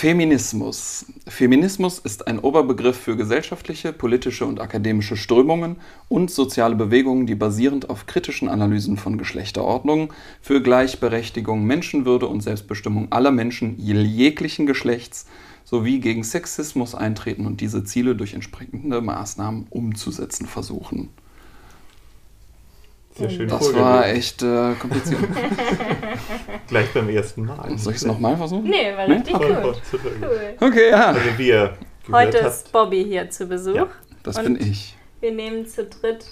Feminismus. Feminismus ist ein Oberbegriff für gesellschaftliche, politische und akademische Strömungen und soziale Bewegungen, die basierend auf kritischen Analysen von Geschlechterordnung für Gleichberechtigung, Menschenwürde und Selbstbestimmung aller Menschen jeglichen Geschlechts sowie gegen Sexismus eintreten und diese Ziele durch entsprechende Maßnahmen umzusetzen versuchen. Sehr schön. Das war echt äh, kompliziert. Gleich beim ersten Mal. Soll ich es nochmal versuchen? Nee, war richtig nee? gut. Cool. Okay, ja. Also wie ihr Heute ist Bobby hier zu Besuch. Ja, das bin ich. Wir nehmen zu dritt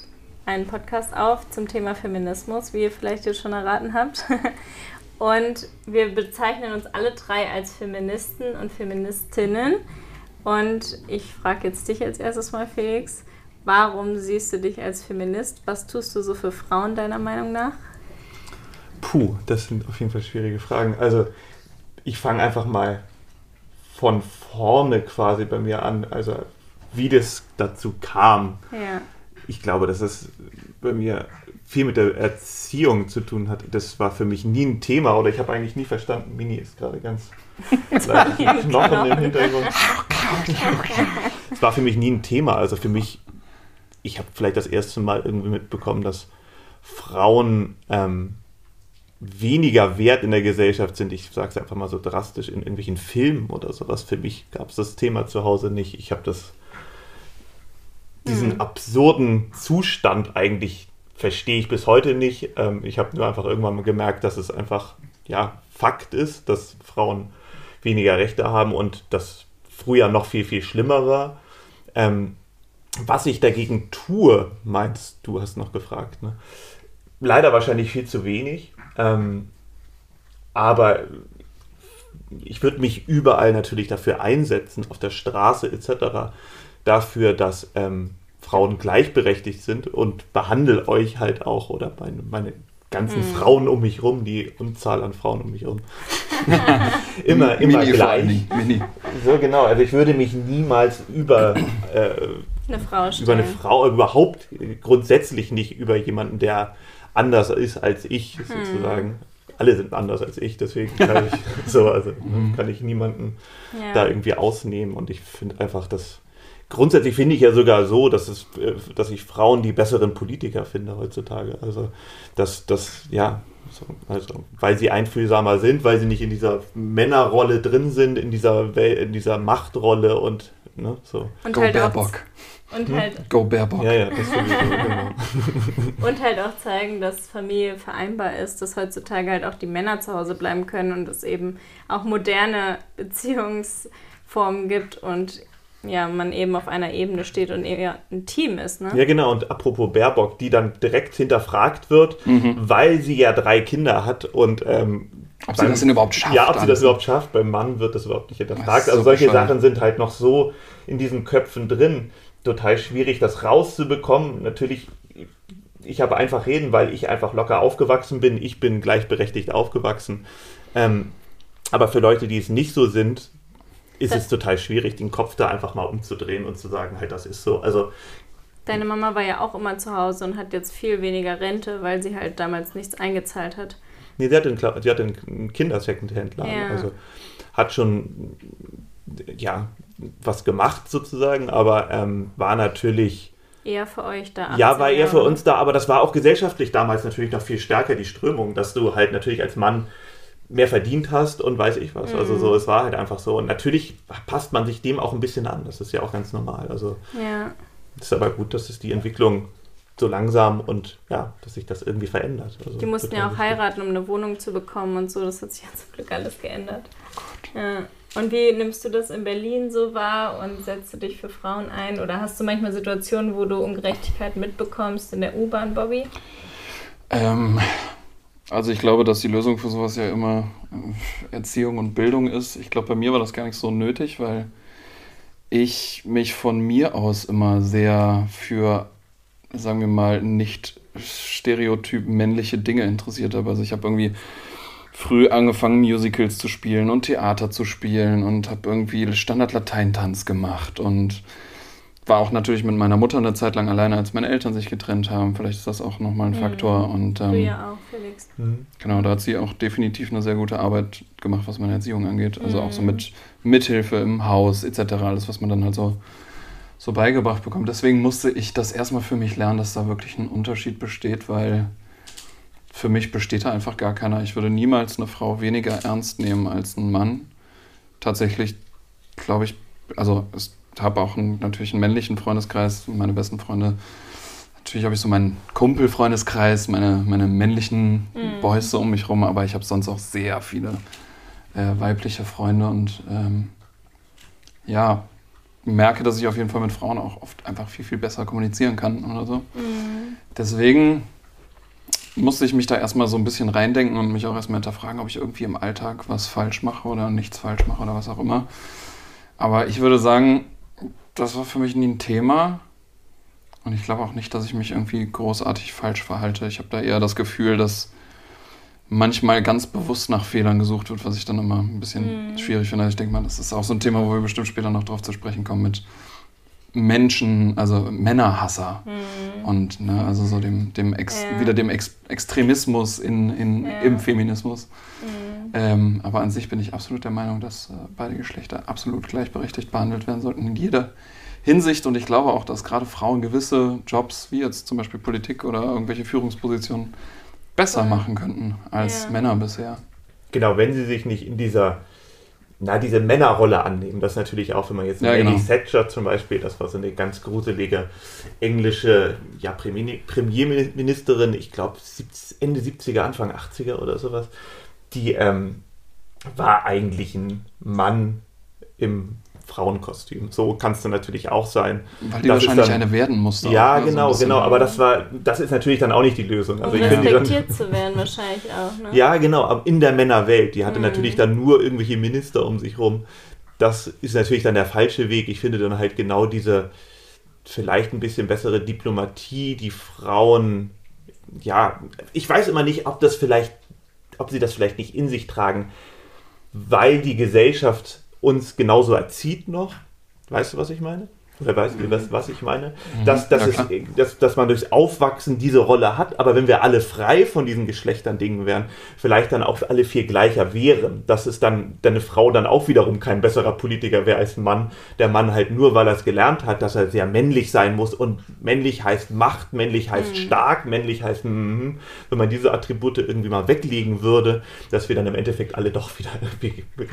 einen Podcast auf zum Thema Feminismus, wie ihr vielleicht jetzt schon erraten habt. Und wir bezeichnen uns alle drei als Feministen und Feministinnen. Und ich frage jetzt dich als erstes mal, Felix, warum siehst du dich als Feminist? Was tust du so für Frauen deiner Meinung nach? Puh, das sind auf jeden Fall schwierige Fragen. Also ich fange einfach mal von vorne quasi bei mir an, also wie das dazu kam. Ja. Ich glaube, dass es bei mir viel mit der Erziehung zu tun hat. Das war für mich nie ein Thema oder ich habe eigentlich nie verstanden. Mini ist gerade ganz Knochen im Hintergrund. Es war für mich nie ein Thema. Also für mich, ich habe vielleicht das erste Mal irgendwie mitbekommen, dass Frauen ähm, weniger wert in der Gesellschaft sind. Ich sage es einfach mal so drastisch in irgendwelchen Filmen oder sowas. Für mich gab es das Thema zu Hause nicht. Ich habe das diesen mhm. absurden Zustand eigentlich verstehe ich bis heute nicht. Ähm, ich habe nur einfach irgendwann mal gemerkt, dass es einfach ja, Fakt ist, dass Frauen weniger Rechte haben und das früher noch viel, viel schlimmer war. Ähm, was ich dagegen tue, meinst du, hast noch gefragt. Ne? Leider wahrscheinlich viel zu wenig. Ähm, aber ich würde mich überall natürlich dafür einsetzen, auf der Straße etc., dafür, dass ähm, Frauen gleichberechtigt sind und behandle euch halt auch oder meine, meine ganzen mhm. Frauen um mich rum, die Unzahl an Frauen um mich rum. immer, immer Mini gleich. Mini. So genau, also ich würde mich niemals über äh, eine Frau über eine Frau überhaupt grundsätzlich nicht über jemanden, der anders ist als ich, mhm. sozusagen. Alle sind anders als ich, deswegen kann ich so, also mhm. kann ich niemanden ja. da irgendwie ausnehmen und ich finde einfach, dass grundsätzlich finde ich ja sogar so, dass, es, äh, dass ich Frauen die besseren Politiker finde heutzutage. Also, dass das, ja, also, weil sie einfühlsamer sind, weil sie nicht in dieser Männerrolle drin sind, in dieser, in dieser Machtrolle und ne, so. Und Go halt Baerbock. Und hm? halt, Go Baerbock. Ja, ja, das finde ich so, genau. Und halt auch zeigen, dass Familie vereinbar ist, dass heutzutage halt auch die Männer zu Hause bleiben können und es eben auch moderne Beziehungsformen gibt und ja, man eben auf einer Ebene steht und eher ein Team ist. Ne? Ja, genau. Und apropos Baerbock, die dann direkt hinterfragt wird, mhm. weil sie ja drei Kinder hat und ähm, ob beim, sie das denn überhaupt schafft. Ja, ob sie das überhaupt schafft. Beim Mann wird das überhaupt nicht hinterfragt. Also solche Sachen sind halt noch so in diesen Köpfen drin. Total schwierig, das rauszubekommen. Natürlich, ich habe einfach reden, weil ich einfach locker aufgewachsen bin. Ich bin gleichberechtigt aufgewachsen. Ähm, aber für Leute, die es nicht so sind, ist das es total schwierig, den Kopf da einfach mal umzudrehen und zu sagen, halt, das ist so. Also Deine Mama war ja auch immer zu Hause und hat jetzt viel weniger Rente, weil sie halt damals nichts eingezahlt hat. Nee, sie hat einen, sie hat einen Kinder-Secondhand-Laden. Ja. Also hat schon, ja, was gemacht sozusagen, aber ähm, war natürlich. Eher für euch da. Ja, war eher für uns da, aber das war auch gesellschaftlich damals natürlich noch viel stärker die Strömung, dass du halt natürlich als Mann mehr verdient hast und weiß ich was. Mhm. Also so, mhm. es war halt einfach so. Und natürlich passt man sich dem auch ein bisschen an. Das ist ja auch ganz normal. Also ja. ist aber gut, dass es die Entwicklung so langsam und ja, dass sich das irgendwie verändert. Also die mussten ja auch wichtig. heiraten, um eine Wohnung zu bekommen und so. Das hat sich ja zum Glück alles geändert. Oh ja. Und wie nimmst du das in Berlin so wahr und setzt du dich für Frauen ein? Oder hast du manchmal Situationen, wo du Ungerechtigkeit mitbekommst in der U-Bahn, Bobby? Ähm, also ich glaube, dass die Lösung für sowas ja immer äh, Erziehung und Bildung ist. Ich glaube, bei mir war das gar nicht so nötig, weil ich mich von mir aus immer sehr für, sagen wir mal, nicht stereotyp männliche Dinge interessiert habe. Also ich habe irgendwie früh angefangen, Musicals zu spielen und Theater zu spielen und habe irgendwie Standard-Lateintanz gemacht und war auch natürlich mit meiner Mutter eine Zeit lang alleine, als meine Eltern sich getrennt haben. Vielleicht ist das auch nochmal ein mhm. Faktor. Und, ähm, du ja auch, Felix. Mhm. Genau, da hat sie auch definitiv eine sehr gute Arbeit gemacht, was meine Erziehung angeht. Also mhm. auch so mit Mithilfe im Haus etc. Alles, was man dann halt so, so beigebracht bekommt. Deswegen musste ich das erstmal für mich lernen, dass da wirklich ein Unterschied besteht, weil für mich besteht da einfach gar keiner. Ich würde niemals eine Frau weniger ernst nehmen als ein Mann. Tatsächlich glaube ich, also es habe auch einen, natürlich einen männlichen Freundeskreis, meine besten Freunde. Natürlich habe ich so meinen Kumpelfreundeskreis, meine, meine männlichen mhm. Boys so um mich rum, aber ich habe sonst auch sehr viele äh, weibliche Freunde und ähm, ja, merke, dass ich auf jeden Fall mit Frauen auch oft einfach viel, viel besser kommunizieren kann oder so. Mhm. Deswegen musste ich mich da erstmal so ein bisschen reindenken und mich auch erstmal hinterfragen, ob ich irgendwie im Alltag was falsch mache oder nichts falsch mache oder was auch immer. Aber ich würde sagen, das war für mich nie ein Thema. Und ich glaube auch nicht, dass ich mich irgendwie großartig falsch verhalte. Ich habe da eher das Gefühl, dass manchmal ganz bewusst nach Fehlern gesucht wird, was ich dann immer ein bisschen mhm. schwierig finde. Ich denke mal, das ist auch so ein Thema, wo wir bestimmt später noch drauf zu sprechen kommen mit Menschen, also Männerhasser mhm. und ne, also so dem, dem Ex, ja. wieder dem Ex Extremismus in, in, ja. im Feminismus. Mhm. Ähm, aber an sich bin ich absolut der Meinung, dass äh, beide Geschlechter absolut gleichberechtigt behandelt werden sollten in jeder Hinsicht. Und ich glaube auch, dass gerade Frauen gewisse Jobs, wie jetzt zum Beispiel Politik oder irgendwelche Führungspositionen, besser machen könnten als ja. Männer bisher. Genau, wenn sie sich nicht in dieser na, diese Männerrolle annehmen. Das natürlich auch, wenn man jetzt ja, Maggie genau. Thatcher zum Beispiel, das war so eine ganz gruselige englische ja, Premierministerin, ich glaube Ende 70er, Anfang 80er oder sowas, die ähm, war eigentlich ein Mann im Frauenkostüm. So kannst du natürlich auch sein. Weil die das wahrscheinlich dann, eine werden musste. Ja, genau, so genau. Aber das war, das ist natürlich dann auch nicht die Lösung. Also um ich respektiert zu werden wahrscheinlich auch. Ne? Ja, genau. Aber in der Männerwelt, die hatte mhm. natürlich dann nur irgendwelche Minister um sich rum. Das ist natürlich dann der falsche Weg. Ich finde dann halt genau diese vielleicht ein bisschen bessere Diplomatie, die Frauen, ja, ich weiß immer nicht, ob das vielleicht, ob sie das vielleicht nicht in sich tragen, weil die Gesellschaft uns genauso erzieht noch. Weißt du, was ich meine? Oder weißt du, was, was ich meine? Mhm. Dass, dass, ja, es, dass, dass man durchs Aufwachsen diese Rolle hat, aber wenn wir alle frei von diesen Geschlechtern Dingen wären, vielleicht dann auch alle vier gleicher wären, dass es dann deine Frau dann auch wiederum kein besserer Politiker wäre als ein Mann. Der Mann halt nur, weil er es gelernt hat, dass er sehr männlich sein muss und männlich heißt Macht, männlich heißt mhm. stark, männlich heißt, mm, wenn man diese Attribute irgendwie mal weglegen würde, dass wir dann im Endeffekt alle doch wieder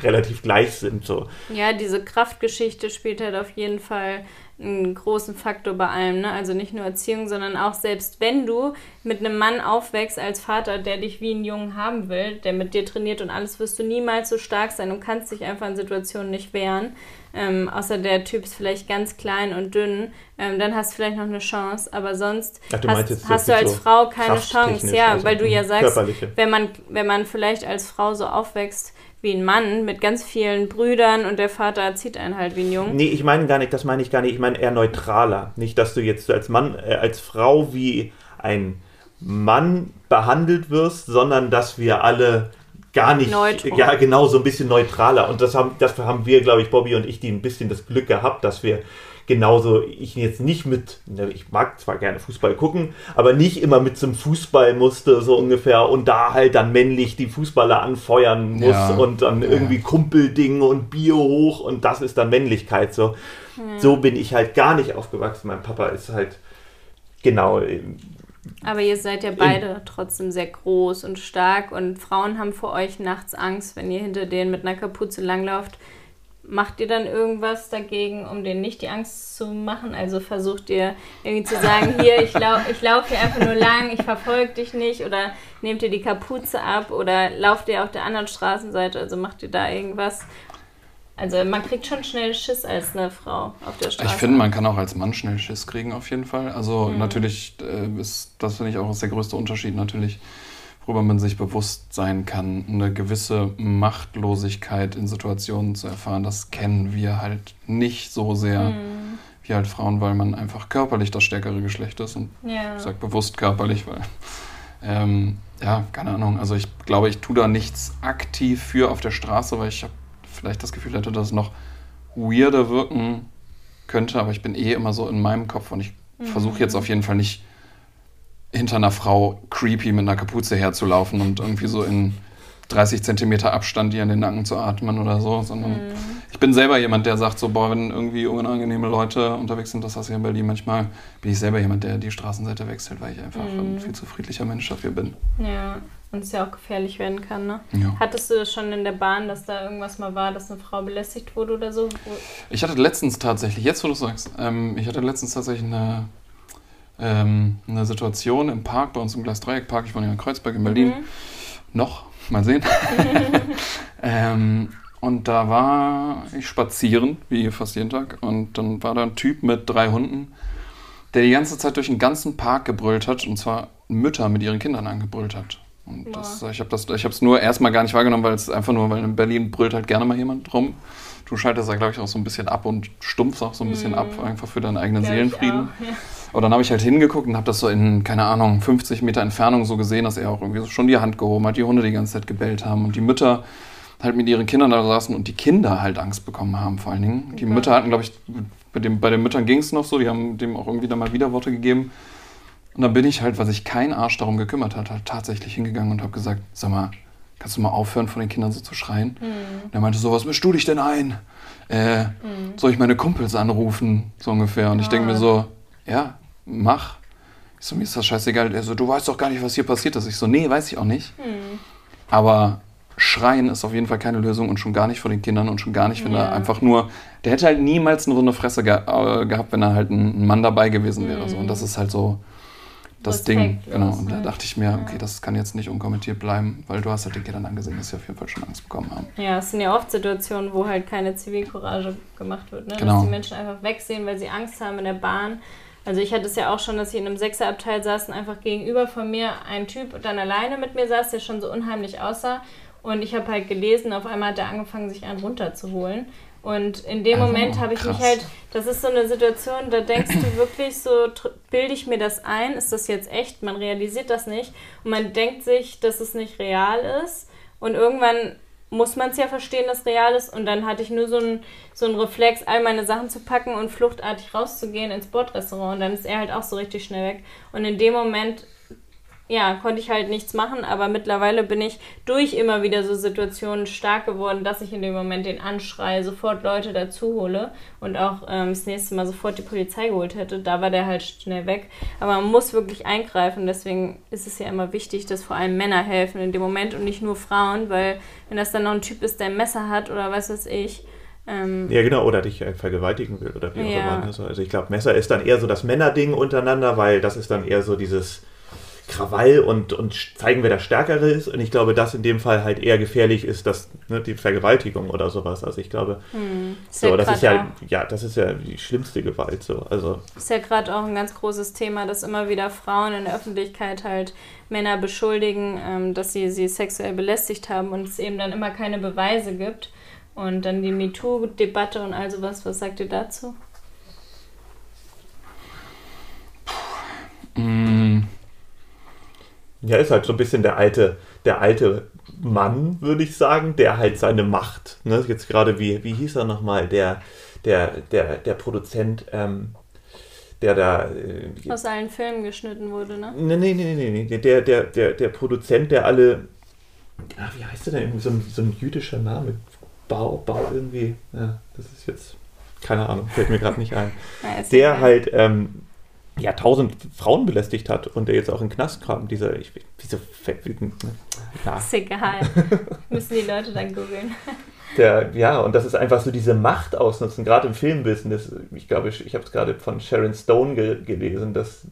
relativ gleich sind. So. Ja, diese Kraftgeschichte spielt halt auf jeden Fall einen großen Faktor bei allem. Ne? Also nicht nur Erziehung, sondern auch selbst wenn du mit einem Mann aufwächst als Vater, der dich wie einen Jungen haben will, der mit dir trainiert und alles, wirst du niemals so stark sein und kannst dich einfach in Situationen nicht wehren. Ähm, außer der Typ ist vielleicht ganz klein und dünn, ähm, dann hast du vielleicht noch eine Chance, aber sonst Ach, hast, hast du als so Frau keine Chance. Ja, also weil du ja sagst, wenn man, wenn man vielleicht als Frau so aufwächst, wie ein Mann mit ganz vielen Brüdern und der Vater erzieht einen halt wie ein Jungen. Nee, ich meine gar nicht, das meine ich gar nicht. Ich meine eher neutraler. Nicht, dass du jetzt als Mann, äh, als Frau wie ein Mann behandelt wirst, sondern dass wir alle gar nicht, Neutral. ja genau, so ein bisschen neutraler. Und das haben, das haben wir, glaube ich, Bobby und ich, die ein bisschen das Glück gehabt, dass wir genauso ich jetzt nicht mit, ne, ich mag zwar gerne Fußball gucken, aber nicht immer mit zum Fußball musste, so ungefähr, und da halt dann männlich die Fußballer anfeuern muss ja. und dann ja. irgendwie Kumpelding und Bier hoch und das ist dann Männlichkeit. So. Ja. so bin ich halt gar nicht aufgewachsen. Mein Papa ist halt genau. Aber ihr seid ja beide trotzdem sehr groß und stark und Frauen haben vor euch nachts Angst, wenn ihr hinter denen mit einer Kapuze langlauft macht ihr dann irgendwas dagegen, um denen nicht die Angst zu machen? Also versucht ihr irgendwie zu sagen, hier, ich, lau ich laufe hier einfach nur lang, ich verfolge dich nicht oder nehmt ihr die Kapuze ab oder lauft ihr auf der anderen Straßenseite? Also macht ihr da irgendwas? Also man kriegt schon schnell Schiss als eine Frau auf der Straße. Ich finde, man kann auch als Mann schnell Schiss kriegen auf jeden Fall. Also mhm. natürlich äh, ist, das finde ich auch der größte Unterschied natürlich worüber man sich bewusst sein kann, eine gewisse Machtlosigkeit in Situationen zu erfahren, das kennen wir halt nicht so sehr mhm. wie halt Frauen, weil man einfach körperlich das stärkere Geschlecht ist. Und ja. ich sage bewusst körperlich, weil, ähm, ja, keine Ahnung. Also ich glaube, ich tue da nichts aktiv für auf der Straße, weil ich habe vielleicht das Gefühl hätte, dass es noch weirder wirken könnte, aber ich bin eh immer so in meinem Kopf und ich Mhm. versuche jetzt auf jeden Fall nicht hinter einer Frau creepy mit einer Kapuze herzulaufen und irgendwie so in 30 Zentimeter Abstand ihr in den Nacken zu atmen oder so, sondern Mhm. ich bin selber jemand, der sagt so, boah, wenn irgendwie unangenehme Leute unterwegs sind, das hast du ja in Berlin manchmal, bin ich selber jemand, der die Straßenseite wechselt, weil ich einfach Mhm. ein viel zu friedlicher Mensch dafür bin. Ja, und es ja auch gefährlich werden kann, ne? Ja. Hattest du das schon in der Bahn, dass da irgendwas mal war, dass eine Frau belästigt wurde oder so? Ich hatte letztens tatsächlich, jetzt wo du sagst, ähm, ich hatte letztens tatsächlich eine, ähm, eine Situation im Park, bei uns im Gleisdreieckpark, ich wohne ja in Kreuzberg in Berlin, Mhm. noch, mal sehen. ähm, und da war ich spazieren, wie fast jeden Tag, und dann war da ein Typ mit drei Hunden, der die ganze Zeit durch den ganzen Park gebrüllt hat, und zwar Mütter mit ihren Kindern angebrüllt hat. Und das, ich habe das, ich habe es nur erstmal gar nicht wahrgenommen, weil es einfach nur, weil in Berlin brüllt halt gerne mal jemand rum. Du schaltest da, glaube ich, auch so ein bisschen ab und stumpfst auch so ein bisschen ab, einfach für deinen eigenen Seelenfrieden. auch, ja. Aber dann habe ich halt hingeguckt und habe das so in, keine Ahnung, 50 Meter Entfernung so gesehen, dass er auch irgendwie schon die Hand gehoben hat, die Hunde die ganze Zeit gebellt haben und die Mütter halt mit ihren Kindern da saßen und die Kinder halt Angst bekommen haben vor allen Dingen. Die Okay. Mütter hatten, glaube ich, bei, dem, bei den Müttern ging es noch so, die haben dem auch irgendwie dann mal Widerworte gegeben. Und dann bin ich halt, weil sich kein Arsch darum gekümmert hat, halt tatsächlich hingegangen und habe gesagt, sag mal, kannst du mal aufhören, von den Kindern so zu schreien? Und er meinte so, was mischst du dich denn ein? Äh, Soll ich meine Kumpels anrufen? So ungefähr. Und ich denke mir so, ja, mach. Ich so, mir ist das scheißegal. Er so, du weißt doch gar nicht, was hier passiert ist. Ich so, nee, weiß ich auch nicht. Aber schreien ist auf jeden Fall keine Lösung und schon gar nicht vor den Kindern und schon gar nicht, wenn Ja. er einfach nur, der hätte halt niemals eine runde Fresse ge äh, gehabt, wenn er halt ein, Mann dabei gewesen wäre. So. Und das ist halt so das Ding. Respektlos, Genau. Und da ne? dachte ich mir, okay, das kann jetzt nicht unkommentiert bleiben, weil du hast halt den Kindern angesehen, dass sie auf jeden Fall schon Angst bekommen haben. Ja, es sind ja oft Situationen, wo halt keine Zivilcourage gemacht wird, ne? Genau. dass die Menschen einfach wegsehen, weil sie Angst haben in der Bahn. Also ich hatte es ja auch schon, dass ich in einem Sechserabteil saß und einfach gegenüber von mir ein Typ dann alleine mit mir saß, der schon so unheimlich aussah. Und ich habe halt gelesen, auf einmal hat er angefangen, sich einen runterzuholen. Und in dem Oh, Moment habe ich mich krass. halt, das ist so eine Situation, da denkst du wirklich so, bilde ich mir das ein? Ist das jetzt echt? Man realisiert das nicht. Und man denkt sich, dass es nicht real ist. Und irgendwann muss man es ja verstehen, dass real ist. Und dann hatte ich nur so einen so einen Reflex, all meine Sachen zu packen und fluchtartig rauszugehen ins Bordrestaurant. Und dann ist er halt auch so richtig schnell weg. Und in dem Moment, ja, konnte ich halt nichts machen. Aber mittlerweile bin ich durch immer wieder so Situationen stark geworden, dass ich in dem Moment den Anschrei sofort Leute dazu hole und auch ähm, das nächste Mal sofort die Polizei geholt hätte. Da war der halt schnell weg. Aber man muss wirklich eingreifen. Deswegen ist es ja immer wichtig, dass vor allem Männer helfen in dem Moment und nicht nur Frauen, weil wenn das dann noch ein Typ ist, der ein Messer hat oder was weiß ich, ähm, Ja, genau, oder dich äh, vergewaltigen will oder wie auch Ja. immer. Also, also ich glaube, Messer ist dann eher so das Männerding untereinander, weil das ist dann eher so dieses Krawall und, und zeigen, wer der Stärkere ist. Und ich glaube, dass in dem Fall halt eher gefährlich ist, dass ne, die Vergewaltigung oder sowas. Also ich glaube, ist so, ja das ist ja, ja, das ist ja die schlimmste Gewalt. So. Also Ist ja gerade auch ein ganz großes Thema, dass immer wieder Frauen in der Öffentlichkeit halt Männer beschuldigen, ähm, dass sie sie sexuell belästigt haben und es eben dann immer keine Beweise gibt. Und dann die MeToo-Debatte und all sowas. Was sagt ihr dazu? Mm, Ja, ist halt so ein bisschen der alte, der alte Mann, würde ich sagen, der halt seine Macht, ne, jetzt gerade wie, wie hieß er nochmal, der, der, der, der Produzent, ähm, der da, äh, Aus allen Filmen geschnitten wurde, ne? nee, nee, nee, nee, nee, der, der, der, der Produzent, der alle, ah, wie heißt der denn, irgendwie so ein, so ein jüdischer Name, Bau, Bau irgendwie, ja, das ist jetzt, keine Ahnung, fällt mir gerade nicht ein. Der halt ähm, ja tausend Frauen belästigt hat und der jetzt auch in den Knast kam. Dieser, ich, wieso fällt ja, Ist egal. Müssen die Leute dann googeln. der, ja, und das ist einfach so diese Macht ausnutzen, gerade im Filmbusiness. Ich glaube, ich, ich habe es gerade von Sharon Stone ge gelesen, dass,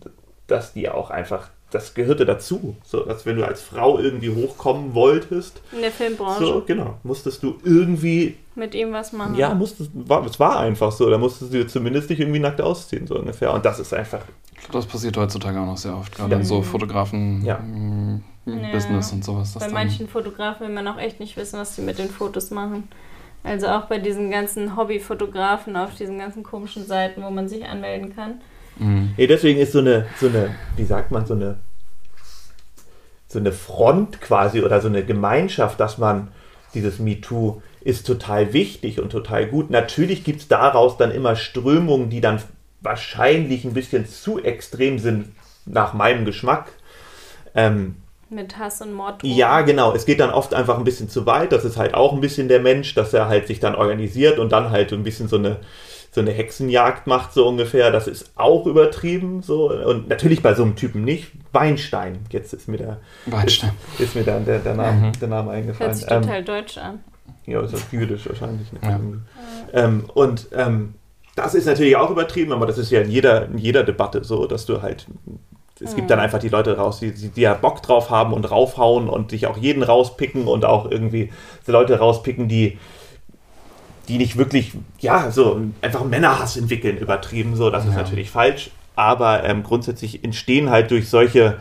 dass die auch einfach, das gehörte dazu. So, dass wenn du als Frau irgendwie hochkommen wolltest, In der Filmbranche. so, genau, musstest du irgendwie Mit ihm was machen. Ja, musstest, war, es war einfach so. Da musstest du zumindest dich irgendwie nackt ausziehen, so ungefähr. Und das ist einfach, ich glaube, das passiert heutzutage auch noch sehr oft, gerade Ja. in so Fotografen Ja. mm, Ja. Business und sowas. Bei manchen Fotografen will man auch echt nicht wissen, was die mit den Fotos machen. Also auch bei diesen ganzen Hobbyfotografen auf diesen ganzen komischen Seiten, wo man sich anmelden kann. Mm. Nee, deswegen ist so eine, so eine, wie sagt man, so eine, so eine Front quasi oder so eine Gemeinschaft, dass man dieses MeToo ist total wichtig und total gut. Natürlich gibt es daraus dann immer Strömungen, die dann wahrscheinlich ein bisschen zu extrem sind, nach meinem Geschmack. Ähm, mit Hass und Mord. Ja, genau. Es geht dann oft einfach ein bisschen zu weit. Das ist halt auch ein bisschen der Mensch, dass er halt sich dann organisiert und dann halt ein bisschen so eine, so eine Hexenjagd macht, so ungefähr. Das ist auch übertrieben. So. Und natürlich bei so einem Typen nicht. Weinstein. Jetzt ist mir der, Weinstein. Ist, ist mir dann der, der, Name, mhm. der Name eingefallen. Hört sich total ähm, deutsch an. Ja, ist auch jüdisch wahrscheinlich. Ne? Ja. Ähm, und ähm, das ist natürlich auch übertrieben, aber das ist ja in jeder, in jeder Debatte so, dass du halt es mhm. gibt dann einfach die Leute raus, die, die, die ja Bock drauf haben und raufhauen und sich auch jeden rauspicken und auch irgendwie die Leute rauspicken, die, die nicht wirklich, ja, so einfach Männerhass entwickeln, übertrieben. So, das ja. ist natürlich falsch. Aber ähm, grundsätzlich entstehen halt durch solche,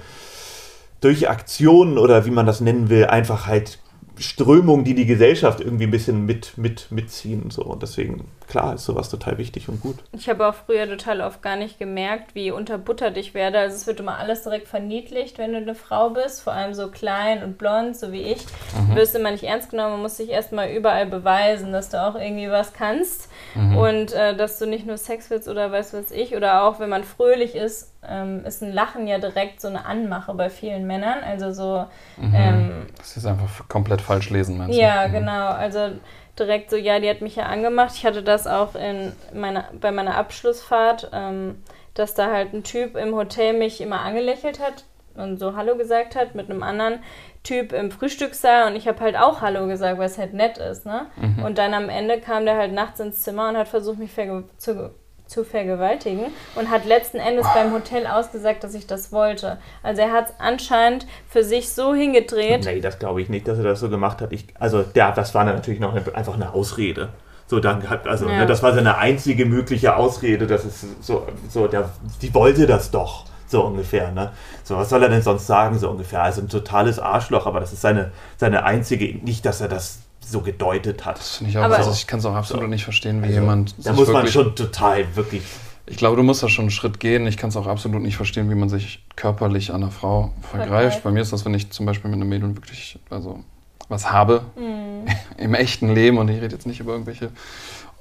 durch Aktionen oder wie man das nennen will, einfach halt Strömungen, die die Gesellschaft irgendwie ein bisschen mit, mit, mitziehen. So. Und deswegen, klar, ist sowas total wichtig und gut. Ich habe auch früher total oft gar nicht gemerkt, wie unterbuttert ich werde. Also es wird immer alles direkt verniedlicht, wenn du eine Frau bist, vor allem so klein und blond, so wie ich. Mhm. Du wirst immer nicht ernst genommen, man muss dich erstmal überall beweisen, dass du auch irgendwie was kannst. Mhm. Und äh, dass du nicht nur Sex willst oder weiß was ich. Oder auch, wenn man fröhlich ist, ähm, ist ein Lachen ja direkt so eine Anmache bei vielen Männern. Also so. Mhm. Ähm, das ist einfach komplett falsch lesen, meinst du? Ja, mhm. genau. Also direkt so, ja, die hat mich ja angemacht. Ich hatte das auch in meiner, bei meiner Abschlussfahrt, ähm, dass da halt ein Typ im Hotel mich immer angelächelt hat und so Hallo gesagt hat mit einem anderen Typ im Frühstückssaal und ich habe halt auch Hallo gesagt, weil es halt nett ist, ne? Mhm. Und dann am Ende kam der halt nachts ins Zimmer und hat versucht, mich zu zu vergewaltigen und hat letzten Endes beim Hotel ausgesagt, dass ich das wollte. Also er hat es anscheinend für sich so hingedreht. Nee, das glaube ich nicht, dass er das so gemacht hat. Ich, also der, das war natürlich noch eine, einfach eine Ausrede. So, dann hat, also ja. ne, das war seine einzige mögliche Ausrede, dass es so, so der, die wollte das doch so ungefähr. Ne? So, was soll er denn sonst sagen, so ungefähr? Also ein totales Arschloch, aber das ist seine, seine einzige, nicht, dass er das so gedeutet hat. Das ich auch, also ich kann es auch absolut so. nicht verstehen, wie also, jemand. Da muss man schon total wirklich. Ich glaube, du musst da schon einen Schritt gehen. Ich kann es auch absolut nicht verstehen, wie man sich körperlich an einer Frau vergreift. Okay. Bei mir ist das, wenn ich zum Beispiel mit einem Mädel wirklich also was habe mhm. im echten Leben und ich rede jetzt nicht über irgendwelche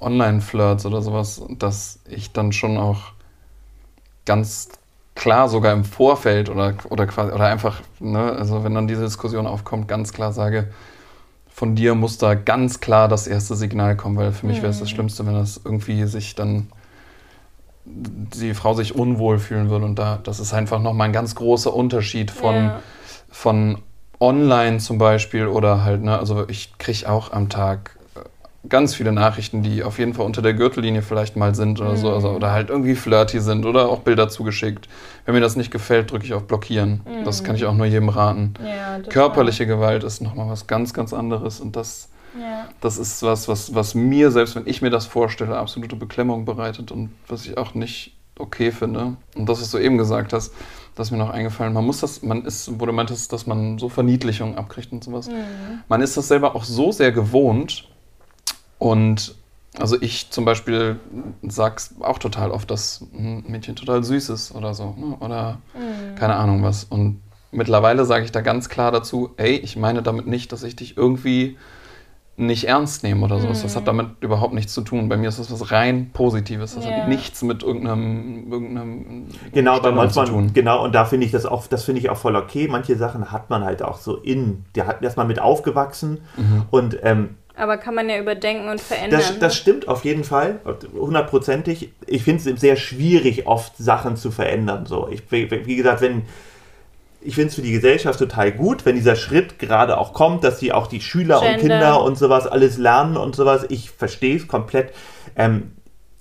Online-Flirts oder sowas, dass ich dann schon auch ganz klar sogar im Vorfeld oder, oder quasi oder einfach, ne, also wenn dann diese Diskussion aufkommt, ganz klar sage, von dir muss da ganz klar das erste Signal kommen, weil für mich wäre es das mhm. Schlimmste, wenn das irgendwie sich dann die Frau sich unwohl fühlen würde. Und da, das ist einfach nochmal ein ganz großer Unterschied von, ja. von online zum Beispiel oder halt, ne, also ich kriege auch am Tag ganz viele Nachrichten, die auf jeden Fall unter der Gürtellinie vielleicht mal sind oder mhm. so, also, oder halt irgendwie flirty sind oder auch Bilder zugeschickt. Wenn mir das nicht gefällt, drücke ich auf Blockieren. Mhm. Das kann ich auch nur jedem raten. Ja, Körperliche. Gewalt ist nochmal was ganz, ganz anderes und das, ja. das ist was, was, was mir, selbst wenn ich mir das vorstelle, absolute Beklemmung bereitet und was ich auch nicht okay finde. Und das, was du eben gesagt hast, das ist mir noch eingefallen, man muss das, man ist, wo du meintest, dass man so Verniedlichungen abkriegt und sowas. Mhm. Man ist das selber auch so sehr gewohnt, und also ich zum Beispiel sag's auch total oft, dass ein Mädchen total süß ist oder so. Ne? Oder mhm. keine Ahnung was. Und mittlerweile sage ich da ganz klar dazu, ey, ich meine damit nicht, dass ich dich irgendwie nicht ernst nehme oder sowas. Mhm. Das hat mhm. damit überhaupt nichts zu tun. Bei mir ist das was rein Positives. Das ja. hat nichts mit irgendeinem, irgendeinem genau, bei manchmal, zu tun. Genau, und da finde ich das auch, das finde ich auch voll okay. Manche Sachen hat man halt auch so in, der hat erstmal mit aufgewachsen mhm. und ähm, aber kann man ja überdenken und verändern. Das, das stimmt auf jeden Fall, hundertprozentig. Ich finde es sehr schwierig, oft Sachen zu verändern. So, ich, wie gesagt, wenn ich finde es für die Gesellschaft total gut, wenn dieser Schritt gerade auch kommt, dass sie auch die Schüler Gender. und Kinder und sowas alles lernen und sowas. Ich verstehe es komplett. Ähm,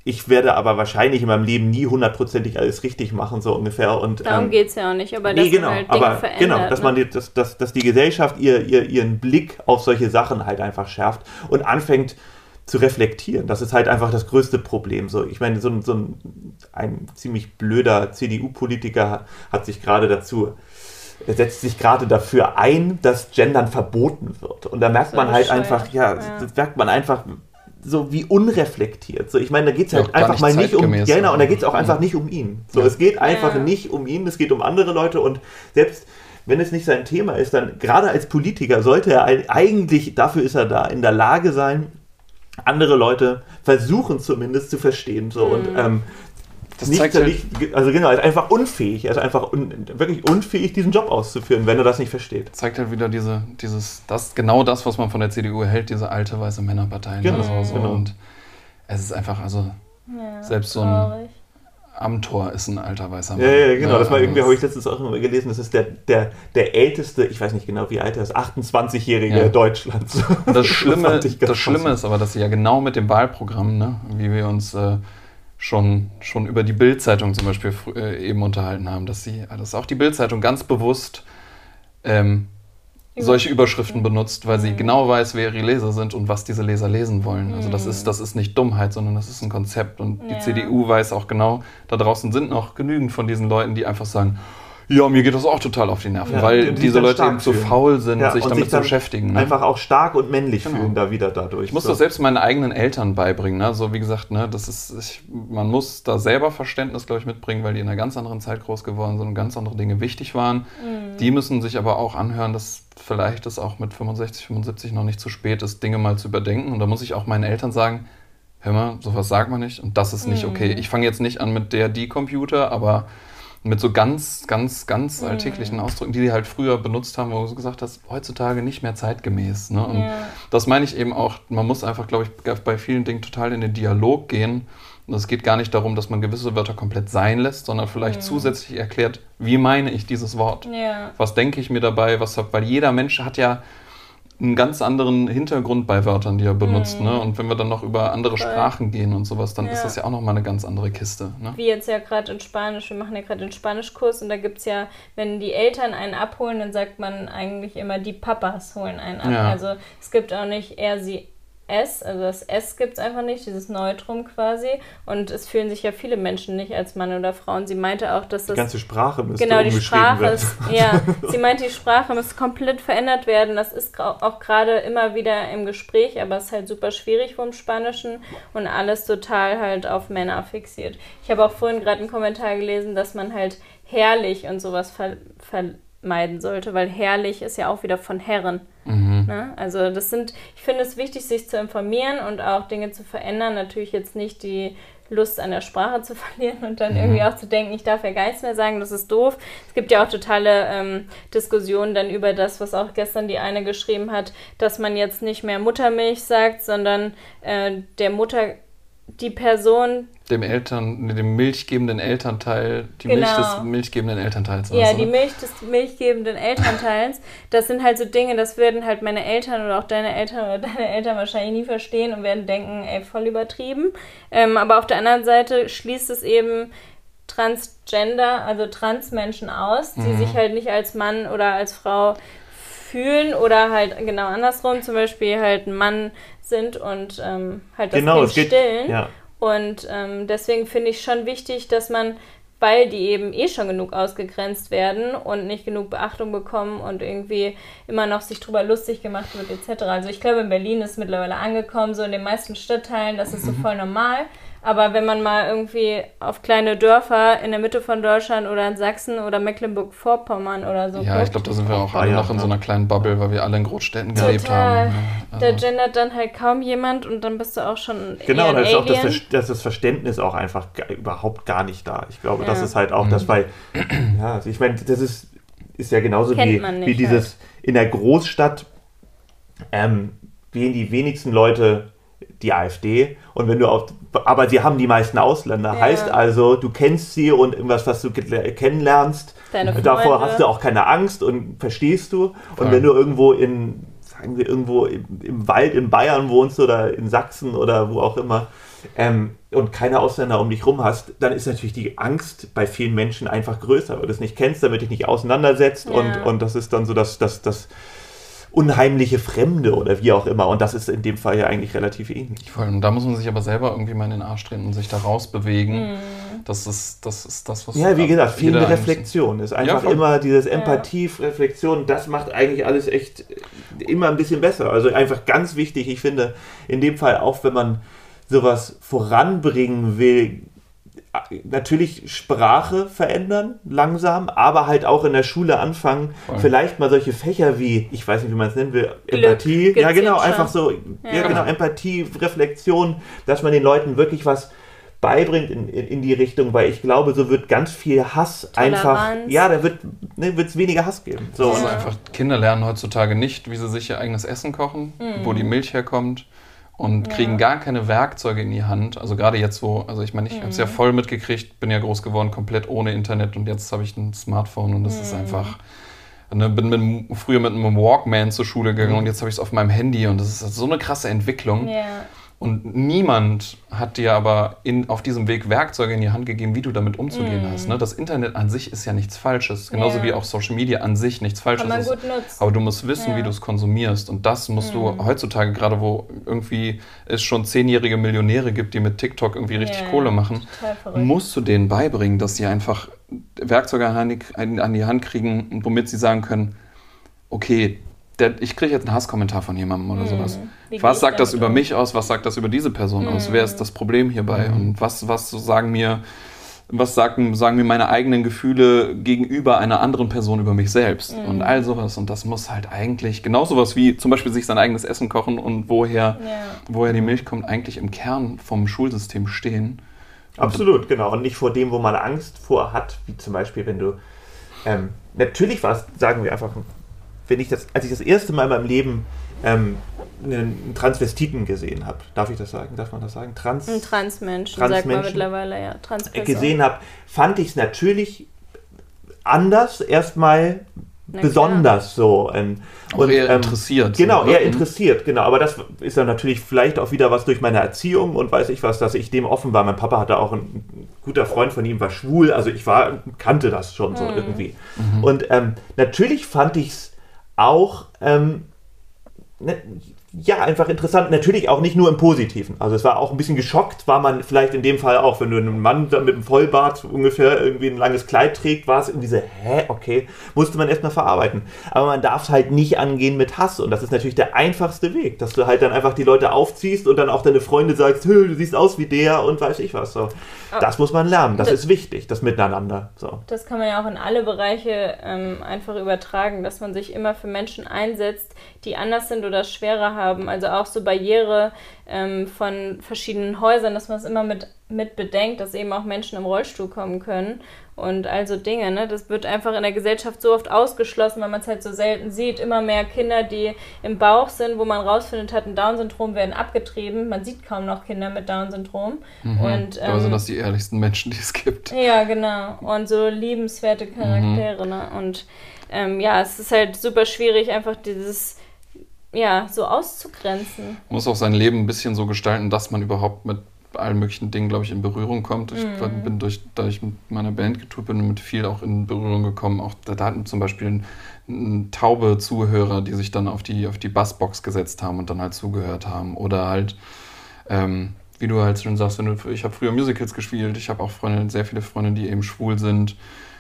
ich werde aber wahrscheinlich in meinem Leben nie hundertprozentig alles richtig machen, so ungefähr. Und, Darum ähm, geht es ja auch nicht, aber nee, dass genau, halt aber, verändert. Genau, dass, ne? man die, dass, dass, dass die Gesellschaft ihr, ihr, ihren Blick auf solche Sachen halt einfach schärft und anfängt zu reflektieren. Das ist halt einfach das größte Problem. So, ich meine, so, ein, so ein, ein ziemlich blöder CDU-Politiker hat sich gerade dazu er setzt sich gerade dafür ein, dass Gendern verboten wird. Und da merkt man halt einfach, ja, ja, merkt man einfach, so wie unreflektiert. So, ich meine, da geht es halt einfach mal nicht um, ja, genau, und da geht es auch einfach nicht um ihn. So, ja. es geht einfach ja. nicht um ihn, es geht um andere Leute und selbst wenn es nicht sein Thema ist, dann gerade als Politiker sollte er eigentlich, dafür ist er da, in der Lage sein, andere Leute versuchen zumindest zu verstehen. So. Mhm. Und ähm, das nicht, zeigt halt, also genau, er ist einfach unfähig. Er ist einfach un, wirklich unfähig, diesen Job auszuführen, wenn er das nicht versteht. Zeigt halt wieder diese, dieses, das, genau das, was man von der CDU hält, diese alte weiße Männerpartei. Genau, also so. genau. Und es ist einfach, also ja, selbst so ein Amtor ist ein alter weißer Mann. Ja, ja genau. Das war also irgendwie, habe ich letztens auch immer gelesen, das ist der, der, der älteste, ich weiß nicht genau, wie alt er ist, 28-Jährige ja. Deutschlands. Das Schlimme, das, das Schlimme ist aber, dass sie ja genau mit dem Wahlprogramm, ne, wie wir uns äh, schon, schon über die Bildzeitung zum Beispiel äh, eben unterhalten haben, dass sie, dass auch die Bildzeitung ganz bewusst ähm, solche Überschriften benutzt, weil sie mhm. genau weiß, wer ihre Leser sind und was diese Leser lesen wollen. Also das ist, mhm. das ist nicht Dummheit, sondern das ist ein Konzept. Und die ja. CDU weiß auch genau, da draußen sind noch genügend von diesen Leuten, die einfach sagen, ja, mir geht das auch total auf die Nerven, ja, weil die diese Leute eben zu faul sind, ja, sich damit sich zu beschäftigen. Ne? Einfach auch stark und männlich genau. fühlen da wieder dadurch. Ich muss so. das selbst meinen eigenen Eltern beibringen. Ne? So wie gesagt, ne, das ist, ich, man muss da selber Verständnis, glaube ich, mitbringen, weil die in einer ganz anderen Zeit groß geworden sind und ganz andere Dinge wichtig waren. Mhm. Die müssen sich aber auch anhören, dass vielleicht es auch mit 65, 75 noch nicht zu spät ist, Dinge mal zu überdenken. Und da muss ich auch meinen Eltern sagen, hör mal, sowas sagt man nicht und das ist nicht mhm. okay. Ich fange jetzt nicht an mit der, die Computer, aber mit so ganz, ganz, ganz mhm. alltäglichen Ausdrücken, die die halt früher benutzt haben, wo du gesagt hast, heutzutage nicht mehr zeitgemäß. Ne? Und ja. das meine ich eben auch, man muss einfach, glaube ich, bei vielen Dingen total in den Dialog gehen. Und es geht gar nicht darum, dass man gewisse Wörter komplett sein lässt, sondern vielleicht mhm. zusätzlich erklärt, wie meine ich dieses Wort? Ja. Was denke ich mir dabei? Was, weil jeder Mensch hat ja einen ganz anderen Hintergrund bei Wörtern, die er benutzt. Mhm. Ne? Und wenn wir dann noch über andere Voll. Sprachen gehen und sowas, dann ja. ist das ja auch nochmal eine ganz andere Kiste. Ne? Wie jetzt ja gerade in Spanisch, wir machen ja gerade den Spanischkurs und da gibt es ja, wenn die Eltern einen abholen, dann sagt man eigentlich immer, die Papas holen einen ab. Ja. Also es gibt auch nicht er, sie, S, also das S gibt es einfach nicht, dieses Neutrum quasi. Und es fühlen sich ja viele Menschen nicht als Mann oder Frau. Und sie meinte auch, dass das. Die ganze Sprache müsste Genau, die Sprache ist. Ja, sie meinte, die Sprache müsste komplett verändert werden. Das ist auch gerade immer wieder im Gespräch, aber es ist halt super schwierig vom Spanischen und alles total halt auf Männer fixiert. Ich habe auch vorhin gerade einen Kommentar gelesen, dass man halt herrlich und sowas ver vermeiden sollte, weil herrlich ist ja auch wieder von Herren. Mhm. Ne? Also das sind, ich finde es wichtig, sich zu informieren und auch Dinge zu verändern. Natürlich jetzt nicht die Lust an der Sprache zu verlieren und dann mhm. irgendwie auch zu denken, ich darf ja gar nichts mehr sagen, das ist doof. Es gibt ja auch totale ähm, Diskussionen dann über das, was auch gestern die eine geschrieben hat, dass man jetzt nicht mehr Muttermilch sagt, sondern äh, der Mutter die Person. Dem Eltern, dem milchgebenden Elternteil, die genau. Milch des milchgebenden Elternteils. Ja, also, die Milch des milchgebenden Elternteils. Das sind halt so Dinge, das werden halt meine Eltern oder auch deine Eltern oder deine Eltern wahrscheinlich nie verstehen und werden denken, ey, voll übertrieben. Ähm, aber auf der anderen Seite schließt es eben Transgender, also Transmenschen aus, die mhm. sich halt nicht als Mann oder als Frau fühlen oder halt genau andersrum, zum Beispiel halt ein Mann sind und ähm, halt das genau, Kind geht, stillen. Ja. Und ähm, deswegen finde ich schon wichtig, dass man, weil die eben eh schon genug ausgegrenzt werden und nicht genug Beachtung bekommen und irgendwie immer noch sich drüber lustig gemacht wird etc. Also ich glaube, in Berlin ist mittlerweile angekommen, so in den meisten Stadtteilen, das ist so mhm. voll normal. Aber wenn man mal irgendwie auf kleine Dörfer in der Mitte von Deutschland oder in Sachsen oder Mecklenburg-Vorpommern oder so. Ja, guckt, ich glaube, da sind wir auch alle noch in so einer kleinen Bubble, weil wir alle in Großstädten Total. gelebt haben. Also. Da gendert dann halt kaum jemand und dann bist du auch schon. Genau, da ist auch das, das, das, Verständnis auch einfach überhaupt gar nicht da. Ich glaube, ja. das ist halt auch mhm. das, weil, ja, also ich meine, das ist, ist ja genauso wie, wie dieses halt. in der Großstadt ähm, wählen die wenigsten Leute die AfD. Und wenn du auf, aber sie haben die meisten Ausländer. Ja. Heißt also, du kennst sie und irgendwas, was du kennenlernst, davor hast du auch keine Angst und verstehst du. Und ja. wenn du irgendwo in, sagen wir, irgendwo im, im, Wald in Bayern wohnst oder in Sachsen oder wo auch immer, ähm, und keine Ausländer um dich rum hast, dann ist natürlich die Angst bei vielen Menschen einfach größer, weil du es nicht kennst, damit dich nicht auseinandersetzt. Ja. Und, und das ist dann so, dass das, das unheimliche Fremde oder wie auch immer. Und das ist in dem Fall ja eigentlich relativ ähnlich. Voll. Und da muss man sich aber selber irgendwie mal in den Arsch drehen und sich da rausbewegen. Mhm. Das, ist, das ist das, was. Ja, wie gesagt, fehlende Reflexion ist einfach ja, immer dieses Empathie, Reflexion. Das macht eigentlich alles echt immer ein bisschen besser. Also einfach ganz wichtig. Ich finde in dem Fall auch, wenn man sowas voranbringen will, natürlich Sprache verändern, langsam, aber halt auch in der Schule anfangen, Voll. vielleicht mal solche Fächer wie, ich weiß nicht, wie man es nennen will, Glück, Empathie, ja genau, einfach so, ja, ja genau, Empathie, Reflexion, dass man den Leuten wirklich was beibringt in, in, in, die Richtung, weil ich glaube, so wird ganz viel Hass Toleranz. einfach, ja, da wird ne, es weniger Hass geben. So. Also einfach, Kinder lernen heutzutage nicht, wie sie sich ihr eigenes Essen kochen, mhm. wo die Milch herkommt und ja. kriegen gar keine Werkzeuge in die Hand. Also gerade jetzt, wo, also ich meine, ich mhm. habe es ja voll mitgekriegt, bin ja groß geworden, komplett ohne Internet und jetzt habe ich ein Smartphone und das mhm. ist einfach. Ne, bin mit, früher mit einem Walkman zur Schule gegangen mhm. und jetzt habe ich es auf meinem Handy und das ist so eine krasse Entwicklung. Ja. Und niemand hat dir aber in, auf diesem Weg Werkzeuge in die Hand gegeben, wie du damit umzugehen mm. hast. Ne? Das Internet an sich ist ja nichts Falsches, genauso yeah. wie auch Social Media an sich nichts Falsches man ist. Gut. Aber du musst wissen, ja. wie du es konsumierst. Und das musst mm. du heutzutage, gerade wo irgendwie es schon zehnjährige Millionäre gibt, die mit TikTok irgendwie richtig yeah. Kohle machen, musst du denen beibringen, dass sie einfach Werkzeuge an die Hand kriegen, womit sie sagen können, okay, der, ich kriege jetzt einen Hasskommentar von jemandem oder mhm. sowas. Wie was sagt das über um? mich aus? Was sagt das über diese Person mhm. aus? Wer ist das Problem hierbei? Mhm. Und was, was sagen mir, was sagen, sagen mir meine eigenen Gefühle gegenüber einer anderen Person über mich selbst? Mhm. Und all sowas. Und das muss halt eigentlich, genau sowas wie zum Beispiel sich sein eigenes Essen kochen und woher, ja. woher die Milch kommt, eigentlich im Kern vom Schulsystem stehen. Absolut, genau. Und nicht vor dem, wo man Angst vor hat, wie zum Beispiel, wenn du ähm, natürlich war es, sagen wir einfach, wenn ich das, als ich das erste Mal in meinem Leben ähm, einen Transvestiten gesehen habe, darf ich das sagen? Darf man das sagen? Trans, Ein Transmenschen, Transmenschen, sagt man mittlerweile, ja. Transperson. Gesehen habe, fand ich es natürlich anders, erstmal besonders so. Ähm, und, eher ähm, interessiert. Genau, ne? eher mhm. interessiert, genau. Aber das ist dann natürlich vielleicht auch wieder was durch meine Erziehung und weiß ich was, dass ich dem offen war. Mein Papa hatte auch ein guter Freund von ihm, war schwul, also ich war, kannte das schon so mhm. irgendwie. Mhm. Und ähm, natürlich fand ich es auch ähm, ne, ja, einfach interessant. Natürlich auch nicht nur im Positiven. Also es war auch ein bisschen geschockt, war man vielleicht in dem Fall auch, wenn du einen Mann mit einem Vollbart ungefähr irgendwie ein langes Kleid trägt, war es irgendwie so, hä, okay, musste man erstmal verarbeiten. Aber man darf es halt nicht angehen mit Hass. Und das ist natürlich der einfachste Weg, dass du halt dann einfach die Leute aufziehst und dann auch deine Freunde sagst, du siehst aus wie der und weiß ich was. So. Das muss man lernen. Das, das, ist wichtig, das Miteinander. So. Das kann man ja auch in alle Bereiche ähm, einfach übertragen, dass man sich immer für Menschen einsetzt, die anders sind oder schwerer haben. Also auch so Barriere ähm, von verschiedenen Häusern, dass man es immer mit, mit bedenkt, dass eben auch Menschen im Rollstuhl kommen können und also Dinge. Ne? Das wird einfach in der Gesellschaft so oft ausgeschlossen, weil man es halt so selten sieht. Immer mehr Kinder, die im Bauch sind, wo man rausfindet, hat ein Down-Syndrom, werden abgetrieben. Man sieht kaum noch Kinder mit Down-Syndrom. Mhm. Und, ähm, sind das die ehrlichsten Menschen, die es gibt. Ja, genau. Und so liebenswerte Charaktere. Mhm. Ne? Und ähm, ja, es ist halt super schwierig, einfach dieses ja, so auszugrenzen. Man muss auch sein Leben ein bisschen so gestalten, dass man überhaupt mit allen möglichen Dingen, glaube ich, in Berührung kommt. Ich mm. bin durch, da ich mit meiner Band getourt bin, mit viel auch in Berührung gekommen. Auch da, da hatten zum Beispiel ein, ein, taube Zuhörer, die sich dann auf die, auf die Bassbox gesetzt haben und dann halt zugehört haben. Oder halt, ähm, wie du halt schon sagst, du, ich habe früher Musicals gespielt, ich habe auch Freunde, sehr viele Freunde, die eben schwul sind.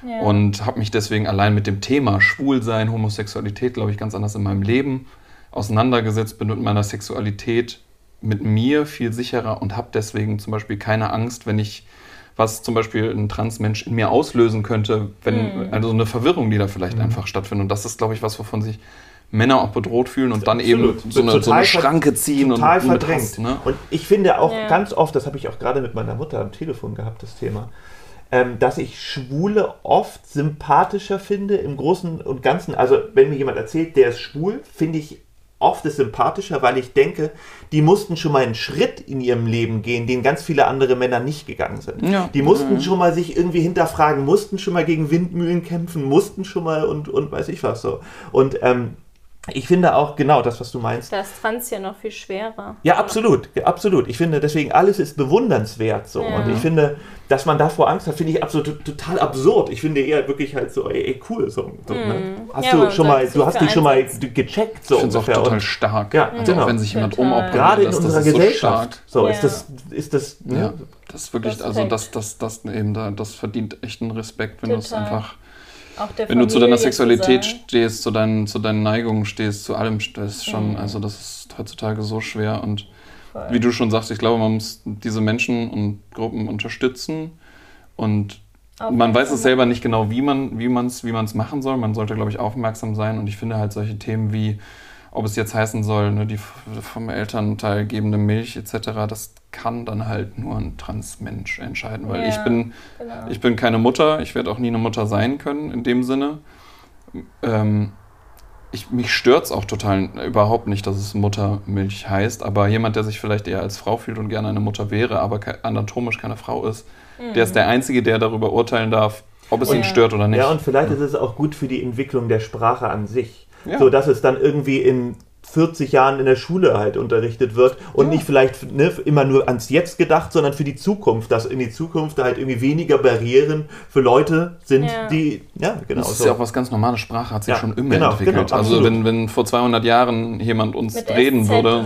Ja. Und habe mich deswegen allein mit dem Thema Schwulsein, Homosexualität, glaube ich, ganz anders in meinem Leben auseinandergesetzt, bin mit meiner Sexualität mit mir viel sicherer und habe deswegen zum Beispiel keine Angst, wenn ich was zum Beispiel ein Transmensch in mir auslösen könnte, wenn mhm. also eine Verwirrung, die da vielleicht mhm. einfach stattfindet. Und das ist, glaube ich, was, wovon sich Männer auch bedroht fühlen und dann Absolut. eben so eine, so eine, Schranke ziehen total und verdrängt. Hass, ne? Und ich finde auch ja. ganz oft, das habe ich auch gerade mit meiner Mutter am Telefon gehabt, das Thema, ähm, dass ich Schwule oft sympathischer finde im Großen und Ganzen. Also wenn mir jemand erzählt, der ist schwul, finde ich oft ist sympathischer, weil ich denke, die mussten schon mal einen Schritt in ihrem Leben gehen, den ganz viele andere Männer nicht gegangen sind. Ja. Die mussten mhm. schon mal sich irgendwie hinterfragen, mussten schon mal gegen Windmühlen kämpfen, mussten schon mal und, und weiß ich was so. Und ähm, ich finde auch genau das, was du meinst. Das fand es ja noch viel schwerer. Ja, absolut, absolut. Ich finde deswegen alles ist bewundernswert so. Ja. Und ich finde, dass man davor Angst hat, finde ich absolut total absurd. Ich finde eher wirklich halt so, ey, ey cool so. so ne? mhm. Hast ja, du schon mal, du hast dich schon mal gecheckt so ich ungefähr. Auch total stark. Ja, mhm. genau. Wenn sich jemand umoperiert, gerade in unserer Gesellschaft. So, so ja. ist das, ist das. Ne? Ja, das ist wirklich, das also das, das, das eben da, das verdient echt einen Respekt, wenn du es einfach wenn du zu deiner Sexualität zu stehst, zu deinen, zu deinen Neigungen stehst, zu allem, das ist schon, mhm. also das ist heutzutage so schwer und Voll. wie du schon sagst, ich glaube, man muss diese Menschen und Gruppen unterstützen Und man weiß es selber nicht genau, wie man wie es wie machen soll. Man sollte, glaube ich, aufmerksam sein. Und ich finde halt solche Themen wie, ob es jetzt heißen soll, ne, die vom Elternteil gebende Milch etc., das kann dann halt nur ein Transmensch entscheiden. Weil ja, ich, bin, genau. ich bin keine Mutter, ich werde auch nie eine Mutter sein können in dem Sinne. Ähm, ich, mich stört es auch total überhaupt nicht, dass es Muttermilch heißt, aber jemand, der sich vielleicht eher als Frau fühlt und gerne eine Mutter wäre, aber anatomisch keine Frau ist, mhm. der ist der Einzige, der darüber urteilen darf, ob es und, ihn stört oder nicht. Ja, und vielleicht ist es auch gut für die Entwicklung der Sprache an sich. Ja. So dass es dann irgendwie in 40 Jahren in der Schule halt unterrichtet wird und ja. nicht vielleicht ne, immer nur ans Jetzt gedacht, sondern für die Zukunft, dass in die Zukunft halt irgendwie weniger Barrieren für Leute sind, ja. die, ja, genau. Das ist so. ja auch was ganz normales, Sprache hat sich ja, schon immer genau, entwickelt. Genau, also wenn, wenn vor 200 800 jemand uns Mit reden SZ würde,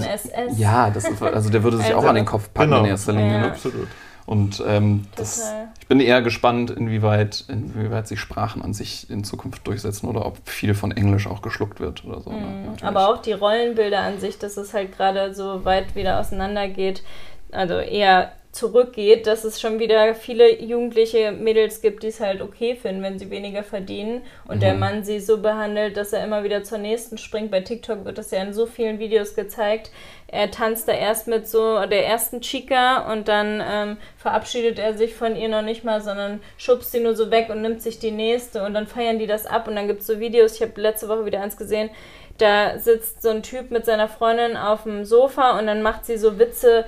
ja, das ist, also der würde sich also, auch an den Kopf packen genau. in erster Linie. Ne? Absolut. Und ähm, das, ich bin eher gespannt, inwieweit, inwieweit sich Sprachen an sich in Zukunft durchsetzen oder ob viel von Englisch auch geschluckt wird oder so. Mhm. Aber auch die Rollenbilder an sich, dass es halt gerade so weit wieder auseinander geht. Also eher zurückgeht, dass es schon wieder viele jugendliche Mädels gibt, die es halt okay finden, wenn sie weniger verdienen und mhm. der Mann sie so behandelt, dass er immer wieder zur nächsten springt. Bei TikTok wird das ja in so vielen Videos gezeigt. Er tanzt da erst mit so der ersten Chica und dann ähm, verabschiedet er sich von ihr noch nicht mal, sondern schubst sie nur so weg und nimmt sich die nächste und dann feiern die das ab und dann gibt es so Videos, ich habe letzte Woche wieder eins gesehen, da sitzt so ein Typ mit seiner Freundin auf dem Sofa und dann macht sie so Witze,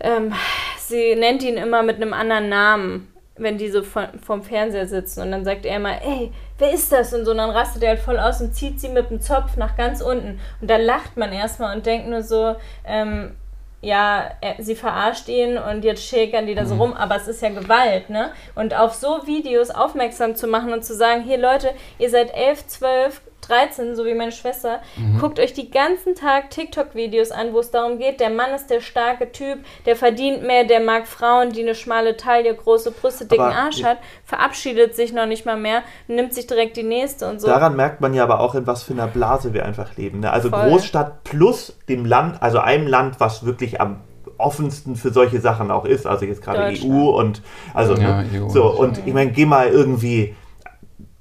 ähm, sie nennt ihn immer mit einem anderen Namen, wenn die so vorm Fernseher sitzen. Und dann sagt er immer, ey, wer ist das? Und so, und dann rastet er halt voll aus und zieht sie mit dem Zopf nach ganz unten. Und da lacht man erstmal und denkt nur so, ähm, ja, er, sie verarscht ihn und jetzt schäkern die da so mhm. rum, aber es ist ja Gewalt, ne? Und auf so Videos aufmerksam zu machen und zu sagen, hier Leute, ihr seid 11, 12, 13, so wie meine Schwester, mhm. guckt euch die ganzen Tag TikTok-Videos an, wo es darum geht, der Mann ist der starke Typ, der verdient mehr, der mag Frauen, die eine schmale Taille, große Brüste, dicken aber Arsch hat, verabschiedet sich noch nicht mal mehr, nimmt sich direkt die nächste und so. Daran merkt man ja aber auch, in was für einer Blase wir einfach leben. Ne? Also Voll. Großstadt plus dem Land, also einem Land, was wirklich am offensten für solche Sachen auch ist. Also jetzt gerade EU und also ja, ne? EU. so und ich meine, geh mal irgendwie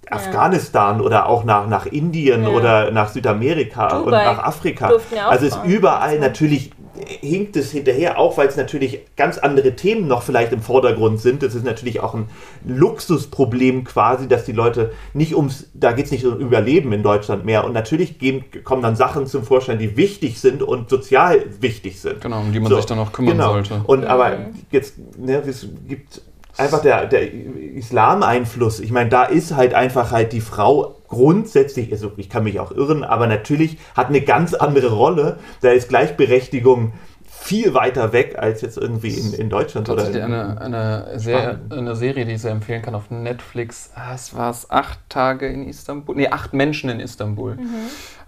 Afghanistan oder auch nach, nach Indien ja. oder nach Südamerika Dubai und nach Afrika. Also ist überall natürlich hinkt es hinterher, auch weil es natürlich ganz andere Themen noch vielleicht im Vordergrund sind. Das ist natürlich auch ein Luxusproblem quasi, dass die Leute nicht ums, da geht es nicht um Überleben in Deutschland mehr. Und natürlich gehen, kommen dann Sachen zum Vorschein, die wichtig sind und sozial wichtig sind. Genau, um die man so, sich dann auch kümmern genau. sollte. Und aber jetzt, ne, es gibt einfach der, der Islam-Einfluss. Ich meine, da ist halt einfach halt die Frau grundsätzlich, also ich kann mich auch irren, aber natürlich hat eine ganz andere Rolle. Da ist Gleichberechtigung viel weiter weg als jetzt irgendwie in, in Deutschland. Tatsächlich oder eine, eine, sehr, eine Serie, die ich sehr empfehlen kann auf Netflix. Was war es? Acht Tage in Istanbul? Nee, acht Menschen in Istanbul. Mhm.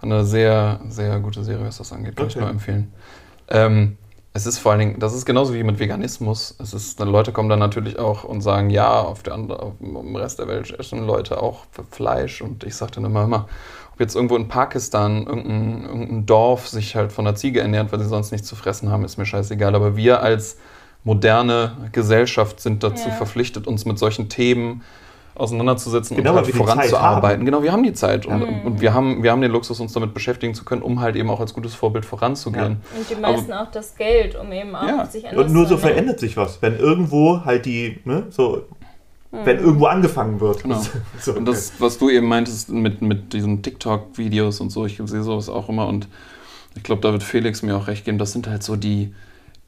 Eine sehr, sehr gute Serie, was das angeht. Kann okay. ich nur empfehlen. Ähm, es ist vor allen Dingen, das ist genauso wie mit Veganismus. Es ist, Leute kommen dann natürlich auch und sagen, ja, auf der andere, auf, im Rest der Welt essen Leute auch Fleisch. Und ich sage dann immer, immer, ob jetzt irgendwo in Pakistan irgendein, irgendein Dorf sich halt von der Ziege ernährt, weil sie sonst nichts zu fressen haben, ist mir scheißegal. Aber wir als moderne Gesellschaft sind dazu ja. verpflichtet, uns mit solchen Themen auseinanderzusetzen genau, und halt voranzuarbeiten. Genau, wir haben die Zeit und, mhm. und, wir, haben, wir haben den Luxus, uns damit beschäftigen zu können, um halt eben auch als gutes Vorbild voranzugehen. Ja. Und die meisten Aber, auch das Geld, um eben auch ja. sich Und nur so verändert sich was, wenn irgendwo halt die, ne, so mhm. wenn irgendwo angefangen wird. Genau. so, und das, was du eben meintest mit, mit diesen TikTok-Videos und so, ich sehe sowas auch immer und ich glaube, da wird Felix mir auch recht geben, das sind halt so die,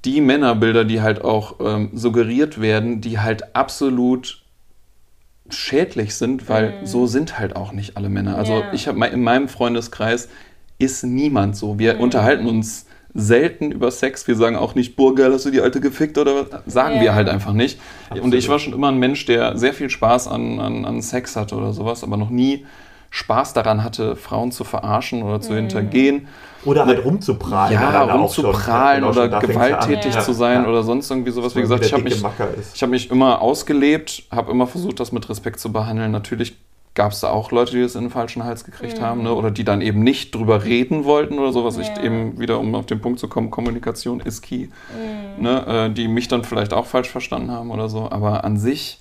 die Männerbilder, die halt auch ähm, suggeriert werden, die halt absolut schädlich sind, weil mhm. so sind halt auch nicht alle Männer. Also ja. ich habe in meinem Freundeskreis ist niemand so. Wir mhm. unterhalten uns selten über Sex. Wir sagen auch nicht, boah, geil, hast du die alte gefickt oder was? Sagen ja. wir halt einfach nicht. Absolut. Und ich war schon immer ein Mensch, der sehr viel Spaß an, an, an Sex hatte oder sowas, aber noch nie Spaß daran hatte, Frauen zu verarschen oder zu mhm. hintergehen. Oder halt rumzuprahlen. Ja, rumzuprahlen oder gewalttätig zu sein ja. oder sonst irgendwie sowas. Wie gesagt, ich habe mich, hab mich immer ausgelebt, habe immer versucht, das mit Respekt zu behandeln. Natürlich gab es da auch Leute, die das in den falschen Hals gekriegt mhm. haben ne? oder die dann eben nicht drüber reden wollten oder sowas. Ja. Ich eben wieder, um auf den Punkt zu kommen, Kommunikation ist key. Mhm. Ne? Äh, die mich dann vielleicht auch falsch verstanden haben oder so. Aber an sich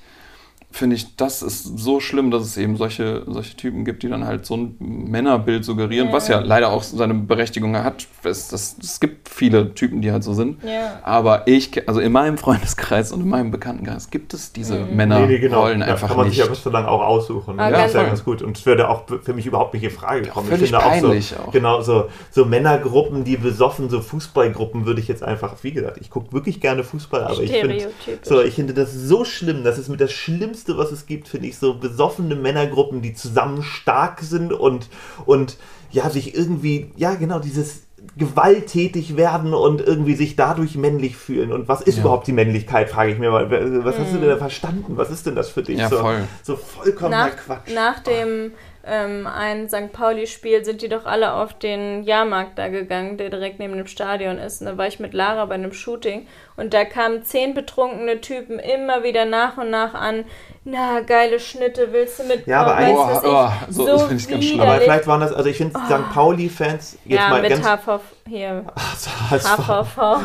finde ich, das ist so schlimm, dass es eben solche, solche Typen gibt, die dann halt so ein Männerbild suggerieren, Ja. was ja leider auch seine Berechtigung hat. Es, das, es gibt viele Typen, die halt so sind. Ja. Aber ich, also in meinem Freundeskreis und in meinem Bekanntenkreis gibt es diese Mhm. Männerrollen Da einfach kann man nicht. sich ja bis so lange auch aussuchen. Ah, das ganz ist ja voll. ganz gut. Und es würde auch für mich überhaupt nicht in Frage kommen. völlig ich finde peinlich auch so, auch. Genau, so, so Männergruppen, die besoffen, so Fußballgruppen würde ich jetzt einfach, wie gesagt, ich gucke wirklich gerne Fußball, aber ich finde, so, ich finde das so schlimm. Das ist mit das Schlimmste, was es gibt, finde ich, so besoffene Männergruppen, die zusammen stark sind und, und ja, sich irgendwie, ja, genau, dieses gewalttätig werden und irgendwie sich dadurch männlich fühlen. Und was ist Ja. überhaupt die Männlichkeit, frage ich mir mal. Was hast du denn da verstanden? Was ist denn das für dich? Ja, so, voll. so vollkommener nach, Quatsch. nach dem ähm, ein St. Pauli-Spiel sind die doch alle auf den Jahrmarkt da gegangen, der direkt neben dem Stadion ist. Und da war ich mit Lara bei einem Shooting und da kamen zehn betrunkene Typen immer wieder nach und nach an. Na, geile Schnitte, willst du mit? Ja, aber was Oh, oh, so- das finde ich ganz schlimm. Aber vielleicht waren das, also ich finde St. Pauli-Fans jetzt ja, mal mit ganz. HVV, hier, HSV. HVV.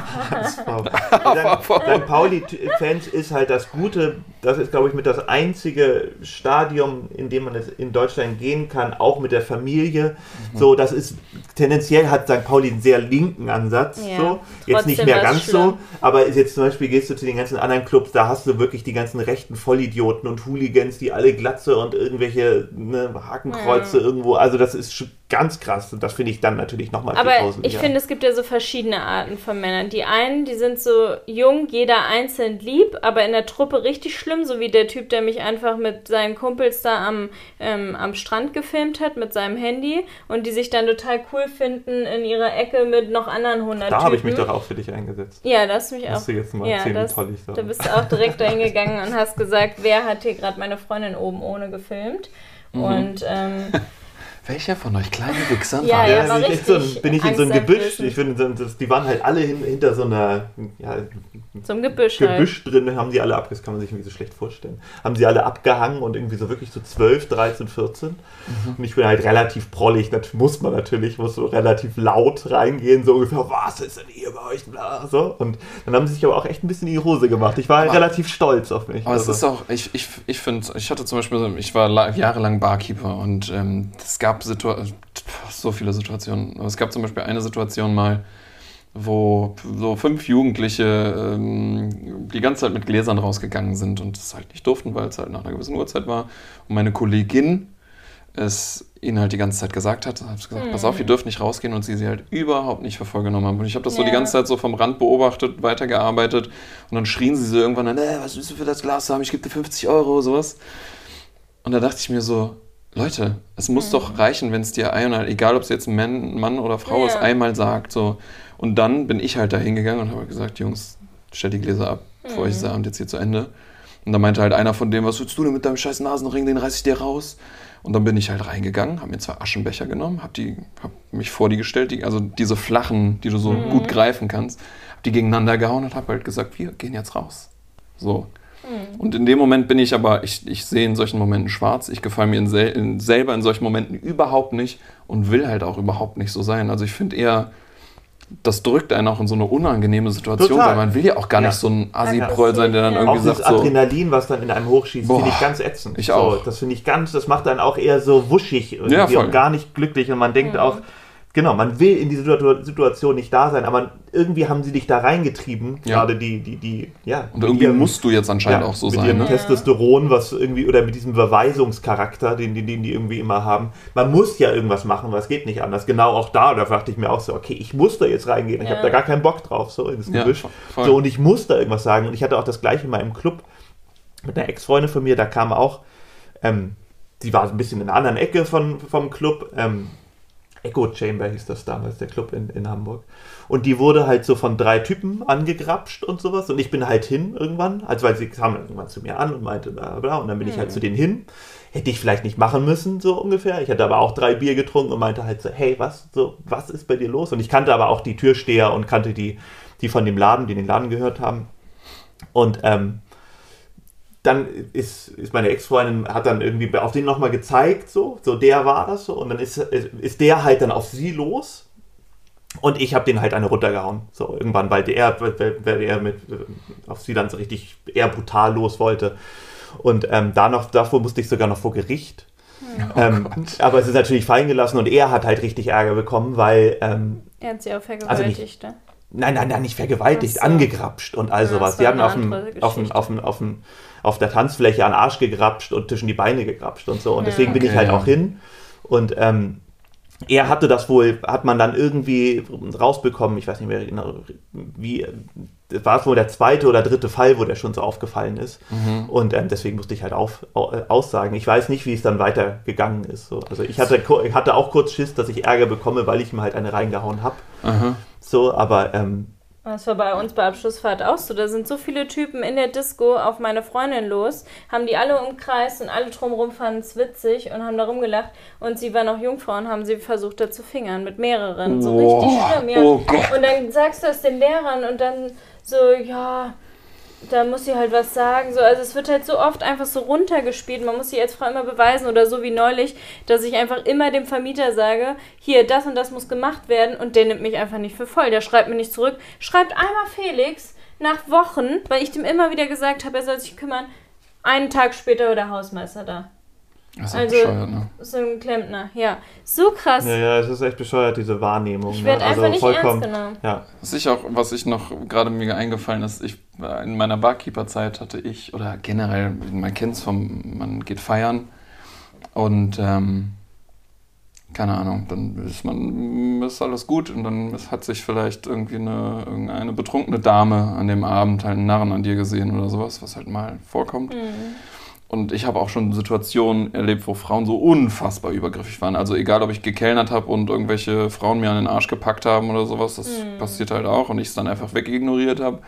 St. Pauli-Fans ist halt das Gute, das ist, glaube ich, mit das einzige Stadion, in dem man es in Deutschland gehen kann, auch mit der Familie. Mhm. So, das ist, tendenziell hat St. Pauli einen sehr linken Ansatz. Ja, so. Jetzt nicht mehr ganz schlimm. so, aber ist jetzt zum Beispiel gehst du zu den ganzen anderen Clubs, da hast du wirklich die ganzen rechten Vollidioten und Hooligans, die alle Glatze und irgendwelche ne, Hakenkreuze irgendwo, also das ist ganz krass und das finde ich dann natürlich nochmal Aber 4000 ich ja. finde, es gibt ja so verschiedene Arten von Männern. Die einen, die sind so jung, jeder einzeln lieb, aber in der Truppe richtig schlimm, so wie der Typ, der mich einfach mit seinen Kumpels da am, ähm, am Strand gefilmt hat mit seinem Handy und die sich dann total cool finden in ihrer Ecke mit noch anderen 100 Da habe ich mich doch auch für dich eingesetzt. Ja, das mich auch. Musst du jetzt mal ja, erzählen, wie das, toll ich da bist du auch direkt dahin gegangen und hast gesagt, wer hat hier gerade meine Freundin oben ohne gefilmt. Mhm. Und ähm, Welcher von euch kleine Wichsern Ja, war ja, das? war ich echt so bin ich in so ein Gebüsch. Ich finde, so- das- die waren halt alle hin, hinter so einer ja, zum Gebüsch halt. Gebüsch drin, haben die alle ab, das kann man sich irgendwie so schlecht vorstellen. Haben sie alle abgehangen und irgendwie so wirklich so 12, 13, 14. Und ich bin halt relativ prollig, das muss man natürlich, muss so relativ laut reingehen, so ungefähr, was ist denn hier bei euch? Bla, so. Und dann haben sie sich aber auch echt ein bisschen in die Hose gemacht. Ich war Aber- relativ stolz auf mich. Aber es Also, ist auch, ich, ich, ich finde, ich hatte zum Beispiel, so- ich war la- jahrelang Barkeeper und ähm, es gab Situa so viele Situationen. Es gab zum Beispiel eine Situation mal, wo so fünf Jugendliche ähm, die ganze Zeit mit Gläsern rausgegangen sind und es halt nicht durften, weil es halt nach einer gewissen Uhrzeit war. Und meine Kollegin es ihnen halt die ganze Zeit gesagt hat, hat gesagt, pass auf, ihr dürft nicht rausgehen und sie sie halt überhaupt nicht für voll genommen haben. Und ich habe das so die Ja. ganze Zeit so vom Rand beobachtet, weitergearbeitet und dann schrien sie so irgendwann an, äh, was willst du für das Glas haben, ich gebe dir 50 Euro, sowas. Und da dachte ich mir so, Leute, es muss doch reichen, wenn es dir einmal, egal ob es jetzt ein Mann, Mann oder Frau ist, Ja. einmal sagt. So. Und dann bin ich halt da hingegangen und habe gesagt, Jungs, stell die Gläser ab, bevor ich dieser Abend jetzt hier zu Ende. Und da meinte halt einer von dem, was willst du denn mit deinem scheiß Nasenring, den reiß ich dir raus. Und dann bin ich halt reingegangen, habe mir zwei Aschenbecher genommen, habe die, hab mich vor die gestellt, die, also diese flachen, die du so gut greifen kannst, habe die gegeneinander gehauen und habe halt gesagt, wir gehen jetzt raus. So. Und in dem Moment bin ich aber, ich, ich sehe in solchen Momenten schwarz. Ich gefalle mir in sel in, selber in solchen Momenten überhaupt nicht und will halt auch überhaupt nicht so sein. Also ich finde eher, das drückt einen auch in so eine unangenehme Situation, Total. weil man will ja auch gar Ja. nicht so ein assi Ja, proll sein, der dann ja. irgendwie auch das sagt so, Adrenalin, was dann in einem hochschießt, finde ich ganz ätzend. ich auch. So, das finde ich ganz, das macht dann auch eher so wuschig irgendwie Ja, und gar nicht glücklich. Und man denkt Mhm. auch, genau, man will in dieser Situ- Situation nicht da sein, aber irgendwie haben sie dich da reingetrieben, Ja. gerade die, die, die, ja. und mit irgendwie ihrem- musst du jetzt anscheinend ja, auch so mit sein. ihrem Ne? Testosteron, was irgendwie, oder mit diesem Beweisungscharakter, den, den, den die irgendwie immer haben. Man muss ja irgendwas machen, was geht nicht anders. Genau auch da, da dachte ich mir auch so, okay, ich muss da jetzt reingehen. Ich Ja. habe da gar keinen Bock drauf, so ins Ja, Gebüsch. so, und ich muss da irgendwas sagen. Und ich hatte auch das gleiche mal im Club mit einer Ex-Freundin von mir, da kam auch, ähm, die war so ein bisschen in einer anderen Ecke von, vom Club, ähm, Echo Chamber hieß das damals, der Club in, in Hamburg. Und die wurde halt so von drei Typen angegrapscht und sowas. Und ich bin halt hin irgendwann, also weil sie kam dann irgendwann zu mir an und meinte bla bla. Und dann bin ich halt zu denen hin. Hätte ich vielleicht nicht machen müssen, so ungefähr. Ich hatte aber auch drei Bier getrunken und meinte halt so, hey, was, so, was ist bei dir los? Und ich kannte aber auch die Türsteher und kannte die, die von dem Laden, die den Laden gehört haben. Und ähm, dann ist, ist meine Ex-Freundin, hat dann irgendwie auf den nochmal gezeigt, so, so der war das so. Und dann ist, ist der halt dann auf sie los. Und ich habe den halt eine runtergehauen. So, irgendwann, weil der, weil, weil er mit, äh, auf sie dann so richtig eher brutal los wollte. Und ähm, da noch, davor musste ich sogar noch vor Gericht. Oh ähm, aber es ist natürlich fallen gelassen und er hat halt richtig Ärger bekommen, weil ähm, Er hat sie auch Also vergewaltigt, ne? Nein, nein, nein, nicht vergewaltigt, so. angegrapscht und all Ja, sowas. Die haben eine auf, dem, andere auf, dem, Geschichte. auf, dem, auf, dem, auf der Tanzfläche an den Arsch gegrapscht und zwischen die Beine gegrapscht und so. Und deswegen bin ich Okay, halt auch hin. Und ähm, er hatte das wohl, hat man dann irgendwie rausbekommen, ich weiß nicht mehr genau, wie, war wohl der zweite oder dritte Fall, wo der schon so aufgefallen ist. Mhm. Und ähm, deswegen musste ich halt auf, au- äh, aussagen. Ich weiß nicht, wie es dann weitergegangen ist. So. Also ich hatte, hatte auch kurz Schiss, dass ich Ärger bekomme, weil ich ihm halt eine reingehauen habe. So, aber ähm, Das war bei uns bei Abschlussfahrt auch so. Da sind so viele Typen in der Disco auf meine Freundin los, haben die alle umkreist und alle drumherum fanden es witzig und haben da rumgelacht. Und sie war noch Jungfrau und haben sie versucht, da zu fingern mit mehreren. So Boah. richtig schlimm, ja. Oh. Und dann sagst du es den Lehrern und dann so, ja, da muss sie halt was sagen. So, also es wird halt so oft einfach so runtergespielt. Man muss sie als Frau immer beweisen oder so wie neulich, dass ich einfach immer dem Vermieter sage, hier, das und das muss gemacht werden und der nimmt mich einfach nicht für voll. Der schreibt mir nicht zurück. Schreibt einmal Felix nach Wochen, weil ich dem immer wieder gesagt habe, er soll sich kümmern. Einen Tag später war der Hausmeister da. Das ist Also- bescheuert, ne? So ein Klempner, ja. So krass. Ja, ja, es ist echt bescheuert, diese Wahrnehmung. Ich ne? werde einfach nicht vollkommen, ernst genommen. Ja, Was ich auch, was ich noch gerade mir eingefallen ist, ich in meiner Barkeeper-Zeit hatte ich, oder generell, man kennt es vom, man geht feiern und ähm, keine Ahnung, dann ist man ist alles gut und dann hat sich vielleicht irgendwie eine, irgendeine betrunkene Dame an dem Abend halt einen Narren an dir gesehen oder sowas, was halt mal vorkommt. Mhm. Und ich habe auch schon Situationen erlebt, wo Frauen so unfassbar übergriffig waren. Also egal, ob ich gekellnert habe und irgendwelche Frauen mir an den Arsch gepackt haben oder sowas, das Mhm. passiert halt auch und ich es dann einfach wegignoriert habe.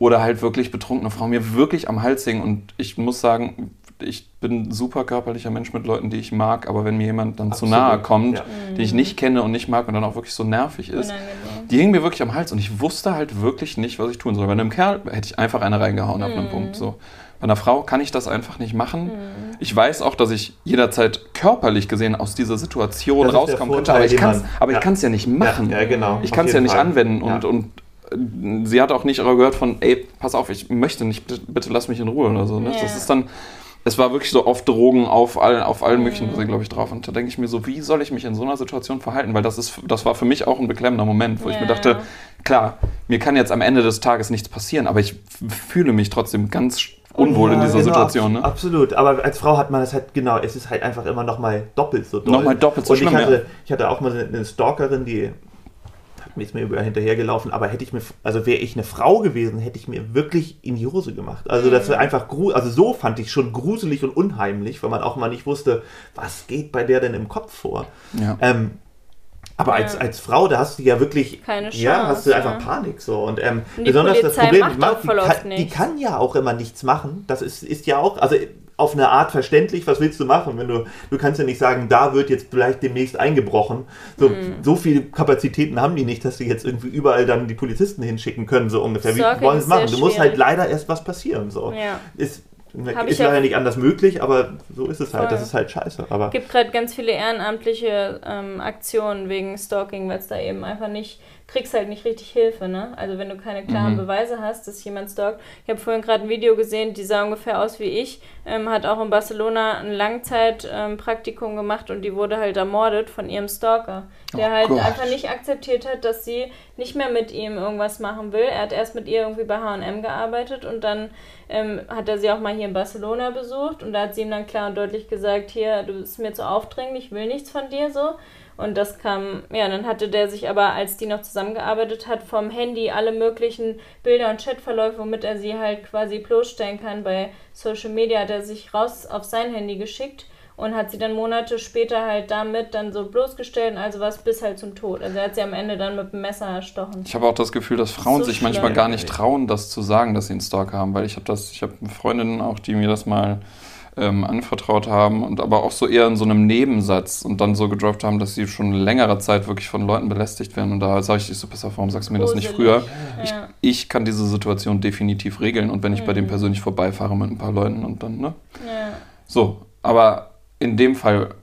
Oder halt wirklich betrunkene Frauen mir wirklich am Hals hängen. Und ich muss sagen, ich bin ein super körperlicher Mensch mit Leuten, die ich mag, aber wenn mir jemand dann zu Absolut, nahe kommt, ja. den ich nicht kenne und nicht mag und dann auch wirklich so nervig ist, Unangenehm. die hingen mir wirklich am Hals und ich wusste halt wirklich nicht, was ich tun soll. Bei einem Kerl hätte ich einfach eine reingehauen ab einem Mhm. Punkt. So. Bei einer Frau kann ich das einfach nicht machen. Ich weiß auch, dass ich jederzeit körperlich gesehen aus dieser Situation Das rauskommen könnte, aber ich kann es man- aber ich ja. kann's ja nicht machen. Ja, ja, genau. Ich kann es ja nicht Fall. anwenden Ja. und, und äh, sie hat auch nicht gehört von, ey, pass auf, ich möchte nicht, bitte, bitte lass mich in Ruhe oder so. Ne? Ja. Das ist dann, es war wirklich so auf Drogen, auf, all, auf allen möglichen, glaube ich, drauf. Und da denke ich mir so, wie soll ich mich in so einer Situation verhalten? Weil das ist, das war für mich auch ein beklemmender Moment, wo ich mir dachte, klar, mir kann jetzt am Ende des Tages nichts passieren, aber ich fühle mich trotzdem ganz unwohl in Ja, dieser genau, Situation. Ne? Absolut, aber als Frau hat man das halt, genau, es ist halt einfach immer nochmal doppelt so doll. Nochmal doppelt so Und ich schlimm, hatte, ja. ich hatte auch mal eine, Stalkerin, die ist mir überall hinterhergelaufen, aber hätte ich mir, also wäre ich eine Frau gewesen, hätte ich mir wirklich in die Hose gemacht. Also das Mhm. war einfach, gru also so fand ich schon gruselig und unheimlich, weil man auch mal nicht wusste, was geht bei der denn im Kopf vor. Ja. Ähm, aber Ja. als, als Frau, da hast du ja wirklich, Keine ja, hast du Chance, einfach ja. Panik so. Und, ähm, Und die besonders das Polizei Problem, macht die, auch die, kann, die kann ja auch immer nichts machen. Das ist, ist ja auch, also auf eine Art verständlich, was willst du machen, wenn du, du kannst ja nicht sagen, da wird jetzt vielleicht demnächst eingebrochen. So, Mhm. so viele Kapazitäten haben die nicht, dass sie jetzt irgendwie überall dann die Polizisten hinschicken können, so ungefähr. Wie Stalking wollen sie es machen? Du musst halt leider erst was passieren. So. Ja. Ist, Hab ist ich ja- leider nicht anders möglich, aber so ist es halt. Voll. Das ist halt scheiße. Aber gibt gerade ganz viele ehrenamtliche ähm, Aktionen wegen Stalking, weil es da eben einfach nicht, kriegst halt nicht richtig Hilfe, ne? Also wenn du keine klaren Mhm. Beweise hast, dass jemand stalkt. Ich habe vorhin gerade ein Video gesehen, die sah ungefähr aus wie ich, ähm, hat auch in Barcelona ein Langzeitpraktikum ähm, gemacht und die wurde halt ermordet von ihrem Stalker, der Oh halt Gott. einfach nicht akzeptiert hat, dass sie nicht mehr mit ihm irgendwas machen will. Er hat erst mit ihr irgendwie bei H&M gearbeitet und dann ähm, hat er sie auch mal hier in Barcelona besucht und da hat sie ihm dann klar und deutlich gesagt, hier, du bist mir zu aufdringlich, ich will nichts von dir so. Und das kam, ja, dann hatte der sich aber, als die noch zusammengearbeitet hat, vom Handy alle möglichen Bilder und Chatverläufe, womit er sie halt quasi bloßstellen kann bei Social Media, hat er sich raus auf sein Handy geschickt und hat sie dann Monate später halt damit dann so bloßgestellt und also was bis halt zum Tod. Also er hat sie am Ende dann mit dem Messer erstochen. Ich habe auch das Gefühl, dass Frauen So sich manchmal schlimm. gar nicht trauen, das zu sagen, dass sie einen Stalker haben, weil ich habe das, ich habe Freundinnen auch, die mir das mal ähm, anvertraut haben und aber auch so eher in so einem Nebensatz und dann so gedroppt haben, dass sie schon längere Zeit wirklich von Leuten belästigt werden und da sage ich so, pass auf, warum sagst du mir das nicht früher? Gruselig. Ich, Ja. ich kann diese Situation definitiv regeln und wenn ich bei dem persönlich vorbeifahre mit ein paar Leuten und dann, ne? Ja. So, aber in dem Fall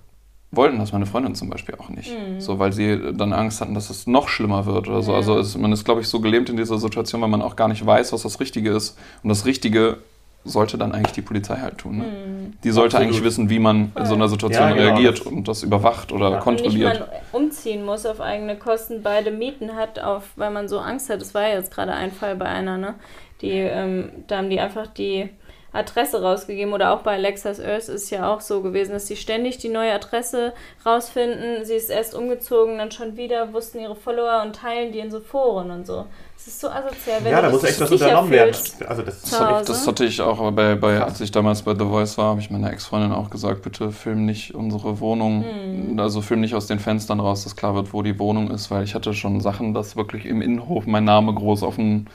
wollten das meine Freundin zum Beispiel auch nicht. Mhm. So, weil sie dann Angst hatten, dass es noch schlimmer wird oder so. Ja. Also es, man ist, glaube ich, so gelähmt in dieser Situation, weil man auch gar nicht weiß, was das Richtige ist. Und das Richtige sollte dann eigentlich die Polizei halt tun. Ne? Mhm. Die sollte Absolut. eigentlich wissen, wie man in so einer Situation ja, genau, reagiert und das überwacht oder ja. kontrolliert. Und nicht man umziehen muss auf eigene Kosten, beide Mieten hat, auf, weil man so Angst hat. Das war ja jetzt gerade ein Fall bei einer, ne? Die, ähm, da haben die einfach die Adresse rausgegeben oder auch bei Alexas Earth ist ja auch so gewesen, dass sie ständig die neue Adresse rausfinden. Sie ist erst umgezogen, dann schon wieder, wussten ihre Follower und teilen die in so Foren und so. Das ist so asozial. Wenn ja, da muss echt was unternommen werden. Also das, das, hatte ich, das, hatte ich, auch bei, bei als ich damals bei The Voice war, habe ich meiner Ex-Freundin auch gesagt, bitte film nicht unsere Wohnung, hm. also film nicht aus den Fenstern raus, dass klar wird, wo die Wohnung ist, weil ich hatte schon Sachen, dass wirklich im Innenhof mein Name groß auf dem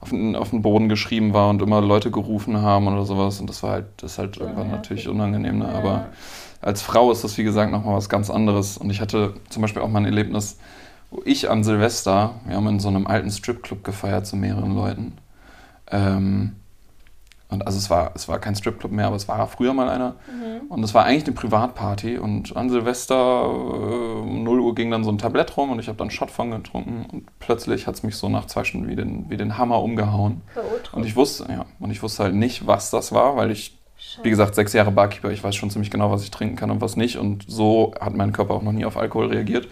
auf den, auf den Boden geschrieben war und immer Leute gerufen haben oder sowas. Und das war halt, das ist halt irgendwann ja, natürlich unangenehm. Ne? Aber als Frau ist das, wie gesagt, nochmal was ganz anderes. Und ich hatte zum Beispiel auch mal ein Erlebnis, wo ich an Silvester, wir haben in so einem alten Stripclub gefeiert zu mehreren Leuten. Ähm, und also es war, es war kein Stripclub mehr, aber es war früher mal einer. Mhm. Und es war eigentlich eine Privatparty. Und an Silvester äh, um 0 Uhr ging dann so ein Tablett rum und ich habe dann Shot von getrunken. Und plötzlich hat es mich so nach zwei Stunden wie den, wie den Hammer umgehauen. Und ich wusste, ja, und ich wusste halt nicht, was das war, weil ich, Scheiße. wie gesagt, sechs Jahre Barkeeper, ich weiß schon ziemlich genau, was ich trinken kann und was nicht. Und so hat mein Körper auch noch nie auf Alkohol reagiert.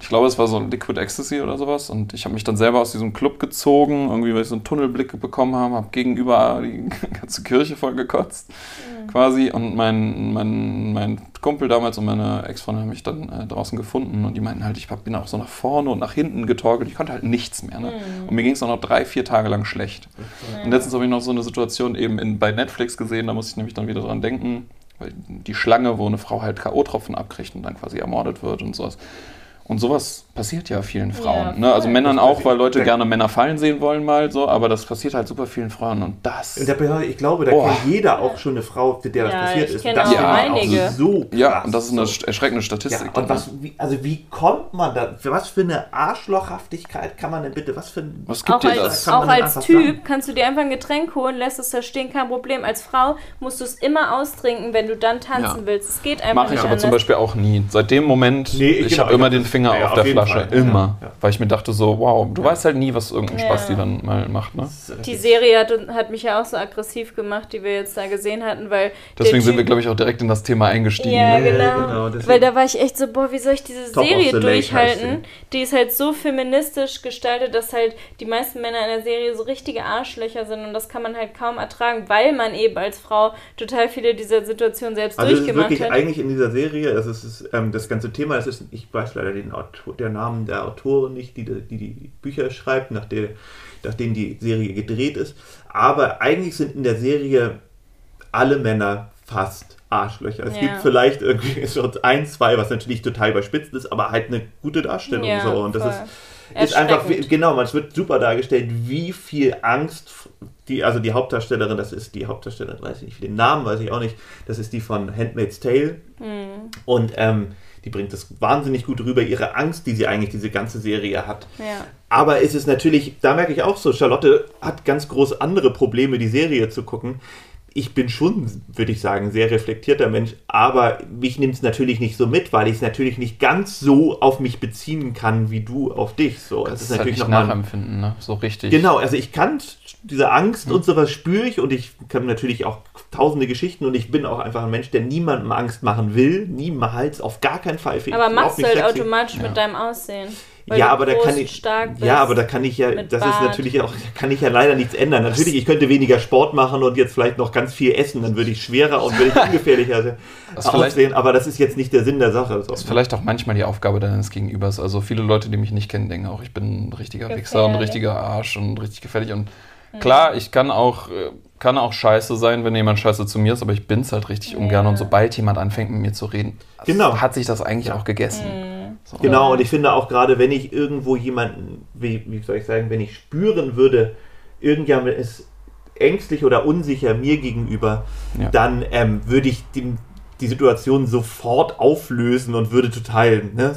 Ich glaube, es war so Liquid Ecstasy oder sowas. Und ich habe mich dann selber aus diesem Club gezogen, irgendwie, weil ich so einen Tunnelblick bekommen habe, habe gegenüber die ganze Kirche voll gekotzt, mhm. quasi. Und mein, mein, mein Kumpel damals und meine Ex-Freundin haben mich dann äh, draußen gefunden und die meinten halt, ich bin auch so nach vorne und nach hinten getorkelt. Ich konnte halt nichts mehr. Ne? Mhm. Und mir ging es auch noch drei, vier Tage lang schlecht. Mhm. Und letztens habe ich noch so eine Situation eben in, bei Netflix gesehen, da musste ich nämlich dann wieder dran denken, weil die Schlange, wo eine Frau halt K.O.-Tropfen abkriegt und dann quasi ermordet wird und sowas. Und sowas passiert ja vielen Frauen. Ja, ne? Also Männern auch, weil Leute gerne Männer fallen sehen wollen mal so, aber das passiert halt super vielen Frauen und das. ich glaube, da Boah. kennt jeder auch schon eine Frau, für der das ja, passiert ist. Das ja, einige. so krass. Ja, und das ist eine so. erschreckende Statistik. Ja, und was, wie, also wie kommt man da, was für eine Arschlochhaftigkeit kann man denn bitte, was für ein... Was gibt auch dir als, das? Auch als Typ sagen? kannst du dir einfach ein Getränk holen, lässt es da stehen, kein Problem. Als Frau musst du es immer austrinken, wenn du dann tanzen willst. Es geht einfach Mach nicht ich aber anders. zum Beispiel auch nie. Seit dem Moment, nee, ich, ich habe immer den Finger auf der Flasche. Fall. Immer. Ja. Weil ich mir dachte so, wow, du ja. weißt halt nie, was irgendein Spaß die dann mal macht. Ne? Die Serie hat, hat mich ja auch so aggressiv gemacht, die wir jetzt da gesehen hatten, weil. Deswegen sind wir, glaube ich, auch direkt in das Thema eingestiegen. Ja, ne? genau. genau weil da war ich echt so, boah, wie soll ich diese Top Serie durchhalten? Die ist halt so feministisch gestaltet, dass halt die meisten Männer in der Serie so richtige Arschlöcher sind und das kann man halt kaum ertragen, weil man eben als Frau total viele dieser Situationen selbst also durchgemacht hat. Also wirklich eigentlich in dieser Serie, das ist ähm, das ganze Thema, das ist, ich weiß leider den Autor, der Namen der Autorin nicht, die die, die Bücher schreibt, nach, der, nach denen die Serie gedreht ist. Aber eigentlich sind in der Serie alle Männer fast Arschlöcher. Es ja. gibt vielleicht irgendwie schon ein, zwei, was natürlich total überspitzt ist, aber halt eine gute Darstellung. Ja, so. Und das ist, ist einfach, genau, es wird super dargestellt, wie viel Angst die, also die Hauptdarstellerin, das ist die Hauptdarstellerin, weiß ich nicht, den Namen weiß ich auch nicht, das ist die von Handmaid's Tale. Mhm. Und ähm, die bringt das wahnsinnig gut rüber, ihre Angst, die sie eigentlich diese ganze Serie hat. Ja. Aber es ist natürlich, da merke ich auch so, Charlotte hat ganz groß andere Probleme, die Serie zu gucken. Ich bin schon, würde ich sagen, sehr reflektierter Mensch, aber mich nimmt es natürlich nicht so mit, weil ich es natürlich nicht ganz so auf mich beziehen kann, wie du auf dich. So, das, ist natürlich halt nicht nachempfinden, ne? so richtig. Genau, also ich kann diese Angst hm. und sowas spüre ich und ich kann natürlich auch tausende Geschichten und ich bin auch einfach ein Mensch, der niemandem Angst machen will, niemals, auf gar keinen Fall. Aber machst du halt sexy. automatisch ja. mit deinem Aussehen. Ja, aber da kann ich ja, aber da kann ich ja, das Bart. ist natürlich auch, da kann ich ja leider nichts ändern. Natürlich, ich könnte weniger Sport machen und jetzt vielleicht noch ganz viel essen, dann würde ich schwerer und würde ich ungefährlicher aussehen. Aber das ist jetzt nicht der Sinn der Sache. Das ist vielleicht auch manchmal die Aufgabe deines Gegenübers. Also viele Leute, die mich nicht kennen, denken auch, ich bin ein richtiger gefährlich. Wichser und ein richtiger Arsch und richtig gefährlich und mhm. Klar, ich kann auch äh, kann auch scheiße sein, wenn jemand scheiße zu mir ist, aber ich bin es halt richtig ja. ungern. Und sobald jemand anfängt mit mir zu reden, genau. hat sich das eigentlich ja. auch gegessen. Mhm. So. Genau, und ich finde auch gerade, wenn ich irgendwo jemanden, wie, wie soll ich sagen, wenn ich spüren würde, irgendjemand ist ängstlich oder unsicher mir gegenüber, ja. dann ähm, würde ich die, die Situation sofort auflösen und würde total ne,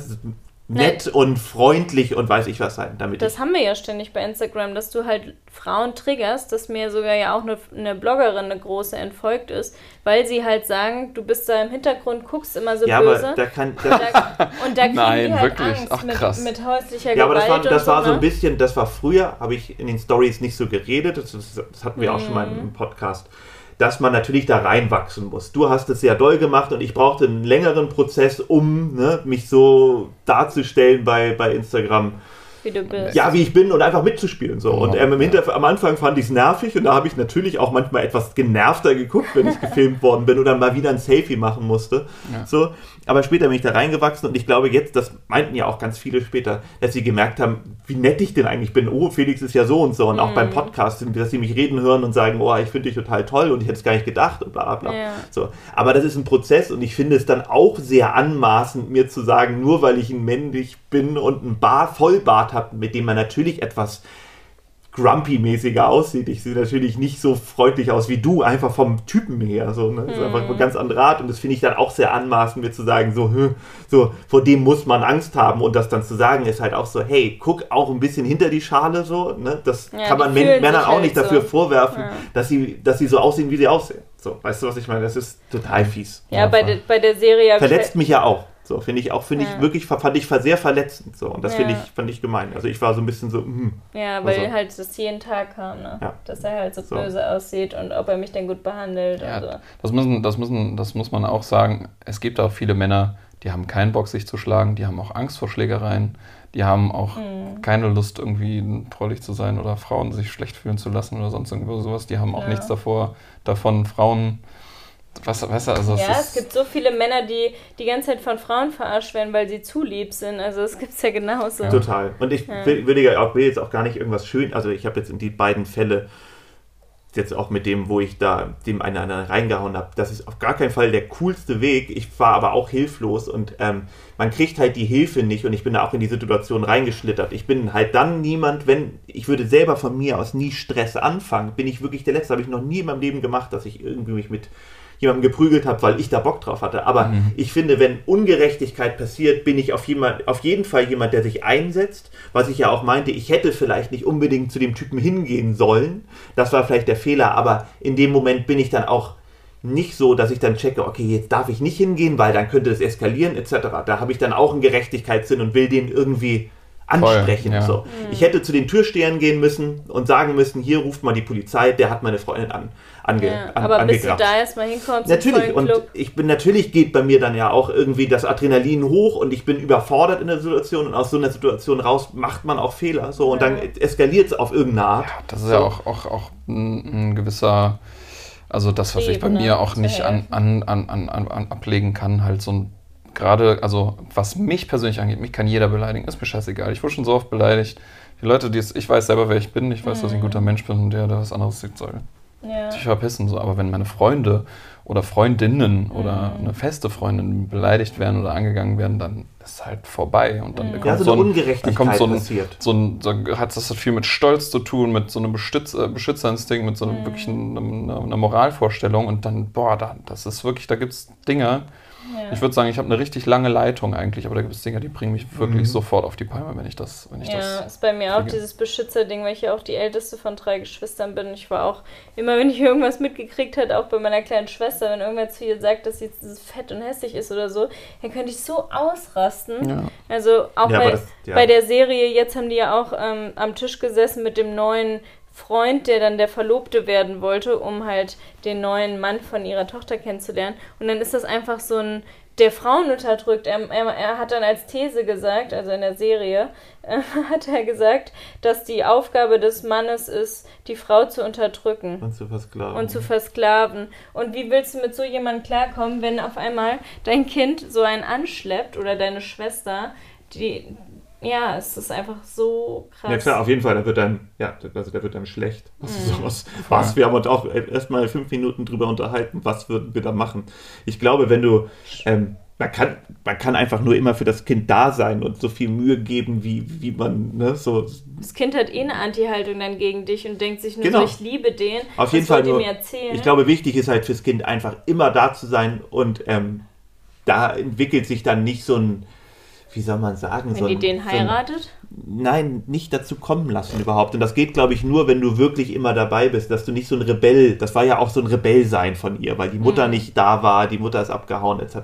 nett und freundlich und weiß ich was sein. Damit Das haben wir ja ständig bei Instagram, dass du halt Frauen triggerst, dass mir sogar ja auch eine, eine Bloggerin, eine große, entfolgt ist, weil sie halt sagen, du bist da im Hintergrund, guckst immer so ja, böse. aber da kann. Und Da, da, und da kriegen Nein, die halt wirklich? Angst Ach, mit, krass. mit häuslicher ja, aber das Gewalt war, das und war so, so ein ne? bisschen, das war früher, habe ich in den Stories nicht so geredet, das, das, hatten wir auch schon mal Mhm. im Podcast, dass man natürlich da reinwachsen muss. Du hast es sehr doll gemacht und ich brauchte einen längeren Prozess, um ne, mich so darzustellen bei, bei Instagram. wie du bist. Ja, wie ich bin und einfach mitzuspielen. So. Und ähm, im Hinter am Anfang fand ich es nervig und da habe ich natürlich auch manchmal etwas genervter geguckt, wenn ich gefilmt worden bin oder mal wieder ein Selfie machen musste. Ja. So. Aber später bin ich da reingewachsen und ich glaube jetzt, das meinten ja auch ganz viele später, dass sie gemerkt haben, wie nett ich denn eigentlich bin. Oh, Felix ist ja so und so. Und auch beim Podcast, dass sie mich reden hören und sagen, oh, ich finde dich total toll und ich hätte es gar nicht gedacht und bla bla bla. Ja. So. Aber das ist ein Prozess und ich finde es dann auch sehr anmaßend, mir zu sagen, nur weil ich ein männlich bin und ein Bar Vollbart habe, mit dem man natürlich etwas grumpy-mäßiger aussieht. Ich sehe natürlich nicht so freundlich aus wie du, einfach vom Typen her. So, ne? Das ist einfach eine ganz andere Art und das finde ich dann auch sehr anmaßend, mir zu sagen, so, so, vor dem muss man Angst haben und das dann zu sagen, ist halt auch so, hey, guck auch ein bisschen hinter die Schale so, ne? Das Ja, kann man Männern sich auch halt nicht dafür so. vorwerfen, Ja. dass sie, dass sie so aussehen, wie sie aussehen. So, weißt du, was ich meine? Das ist total fies. Ja, bei, der, bei der Serie Verletzt mich ja auch. So, finde ich auch, finde Ja. ich wirklich, fand ich sehr verletzend. So, und das Ja. finde ich, fand ich gemein. Also ich war so ein bisschen so, hm. Ja, weil Also- halt das jeden Tag kam, ne? Ja. Dass er halt so, So. böse aussieht und ob er mich denn gut behandelt Ja, und so. das, müssen, das, müssen, das muss man auch sagen. Es gibt auch viele Männer, die haben keinen Bock, sich zu schlagen, die haben auch Angst vor Schlägereien, die haben auch Mhm. keine Lust, irgendwie trollig zu sein oder Frauen sich schlecht fühlen zu lassen oder sonst irgendwo sowas. Die haben auch Ja. nichts davor, davon, Frauen. Was, weißt du, also Ja, es es gibt so viele Männer, die die ganze Zeit von Frauen verarscht werden, weil sie zu lieb sind. Also es gibt's ja genauso. Total. Und ich Ja. will, will, ja auch, will jetzt auch gar nicht irgendwas schön. Also ich habe jetzt in die beiden Fälle jetzt auch mit dem, wo ich da dem einen anderen reingehauen habe, das ist auf gar keinen Fall der coolste Weg. Ich war aber auch hilflos und ähm, man kriegt halt die Hilfe nicht und ich bin da auch in die Situation reingeschlittert. Ich bin halt dann niemand, wenn ich würde selber von mir aus nie Stress anfangen, bin ich wirklich der Letzte. Habe ich noch nie in meinem Leben gemacht, dass ich irgendwie mich mit jemandem geprügelt habe, weil ich da Bock drauf hatte. Aber ich finde, wenn Ungerechtigkeit passiert, bin ich auf, jemand, auf jeden Fall jemand, der sich einsetzt. Was ich ja auch meinte, ich hätte vielleicht nicht unbedingt zu dem Typen hingehen sollen. Das war vielleicht der Fehler, aber in dem Moment bin ich dann auch nicht so, dass ich dann checke, okay, jetzt darf ich nicht hingehen, weil dann könnte es eskalieren, etc. Da habe ich dann auch einen Gerechtigkeitssinn und will den irgendwie ansprechen. ja. So. Ich hätte zu den Türstehern gehen müssen und sagen müssen, hier ruft mal die Polizei, der hat meine Freundin an, ange, Ja, an, aber bis du da erstmal hinkommst Natürlich, und Club. ich bin natürlich geht bei mir dann ja auch irgendwie das Adrenalin hoch und ich bin überfordert in der Situation und aus so einer Situation raus macht man auch Fehler. So und dann eskaliert es auf irgendeine Art. ja, das ist so. ja auch, auch, auch ein, ein gewisser, also das, was ich bei Trieb, ne, mir auch nicht an, an, an, an, an, an ablegen kann, halt so ein, gerade, also was mich persönlich angeht, mich kann jeder beleidigen, ist mir scheißegal. Ich wurde schon so oft beleidigt. Die Leute, die es, ich weiß selber, wer ich bin, ich weiß, dass ich ein guter Mensch bin und der, der was anderes sieht soll. Ja. sich verpissen. So. Aber wenn meine Freunde oder Freundinnen oder Mhm. eine feste Freundin beleidigt werden oder angegangen werden, dann ist es halt vorbei. Und dann Mhm. kommt Ja, so so eine ein, Ungerechtigkeit dann kommt so ein, passiert. so ein, so hat das viel mit Stolz zu tun, mit so einem Bestütz, äh, Beschützerinstinkt, mit so einem wirklich Mhm. einer, einer Moralvorstellung und dann, boah, da, das ist wirklich, da gibt es Dinge. Ja. Ich würde sagen, ich habe eine richtig lange Leitung eigentlich, aber da gibt es Dinge, die bringen mich wirklich sofort auf die Palme, wenn ich das, wenn ich Ja, das. ist bei mir auch kriege. dieses Beschützerding, weil ich ja auch die älteste von drei Geschwistern bin. Ich war auch, immer wenn ich irgendwas mitgekriegt hat, auch bei meiner kleinen Schwester, wenn irgendwer zu ihr sagt, dass sie jetzt fett und hässlich ist oder so, dann könnte ich so ausrasten. Ja. Also auch Ja, bei, das- ja. bei der Serie, jetzt haben die ja auch ähm, am Tisch gesessen mit dem neuen Freund, der dann der Verlobte werden wollte, um halt den neuen Mann von ihrer Tochter kennenzulernen. Und dann ist das einfach so ein, der Frauen unterdrückt. Er, er, er hat dann als These gesagt, also in der Serie, äh, hat er gesagt, dass die Aufgabe des Mannes ist, die Frau zu unterdrücken Und zu versklaven. und zu versklaven. Und wie willst du mit so jemandem klarkommen, wenn auf einmal dein Kind so einen anschleppt oder deine Schwester, die ja, es ist einfach so krass. Ja klar, auf jeden Fall, da wird einem, ja, also da wird einem schlecht. Also Mhm. sowas, was, wir haben uns auch erstmal fünf Minuten drüber unterhalten, was würden wir da machen. Ich glaube, wenn du, ähm, man kann, man kann einfach nur immer für das Kind da sein und so viel Mühe geben, wie, wie man, ne, so. Das Kind hat eh eine Anti-Haltung dann gegen dich und denkt sich nur Genau. so, ich liebe den. Auf jeden Fall nur, ich glaube, wichtig ist halt fürs Kind einfach immer da zu sein und ähm, da entwickelt sich dann nicht so ein wie soll man sagen, Wenn so die den so ein- heiratet? Nein, nicht dazu kommen lassen überhaupt. Und das geht, glaube ich, nur, wenn du wirklich immer dabei bist, dass du nicht so ein Rebell, das war ja auch so ein Rebellsein von ihr, weil die Mutter Mhm. nicht da war, die Mutter ist abgehauen, etc.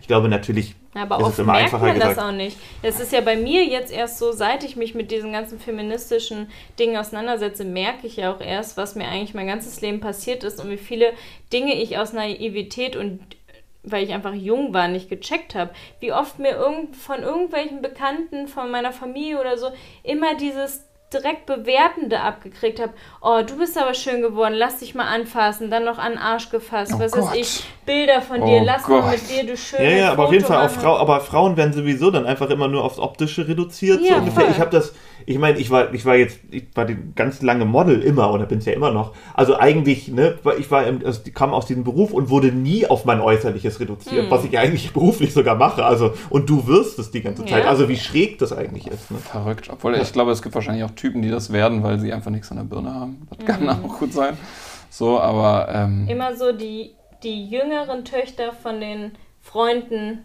Ich glaube natürlich, aber ist oft es immer merkt einfacher man das gesagt. auch nicht. Es ist ja bei mir jetzt erst so, seit ich mich mit diesen ganzen feministischen Dingen auseinandersetze, merke ich ja auch erst, was mir eigentlich mein ganzes Leben passiert ist und wie viele Dinge ich aus Naivität und weil ich einfach jung war, nicht gecheckt habe. Wie oft mir irgend, von irgendwelchen Bekannten, von meiner Familie oder so, immer dieses direkt Bewertende abgekriegt habe. Oh, du bist aber schön geworden, lass dich mal anfassen, dann noch an den Arsch gefasst, Oh was Gott. weiß ich, Bilder von dir, Oh lass Gott. mal mit dir, du schöne ja, ja, aber auf jeden Foto Fall. Frau, aber Frauen werden sowieso dann einfach immer nur aufs Optische reduziert. so Ja, ungefähr. voll. Ich habe das, ich meine, ich war, ich war jetzt, ich war die ganz lange Model immer oder bin es ja immer noch. Also eigentlich, ne, weil ich war, im- also kam aus diesem Beruf und wurde nie auf mein Äußerliches Hm. reduziert, was ich eigentlich beruflich sogar mache. Also und du wirst es die ganze Zeit. Ja. Also wie schräg das eigentlich ist. Ne? Verrückt. Obwohl, ich glaube, es gibt wahrscheinlich auch Typen, die das werden, weil sie einfach nichts an der Birne haben. Das kann auch gut sein. So, aber ähm, immer so die, die jüngeren Töchter von den Freunden,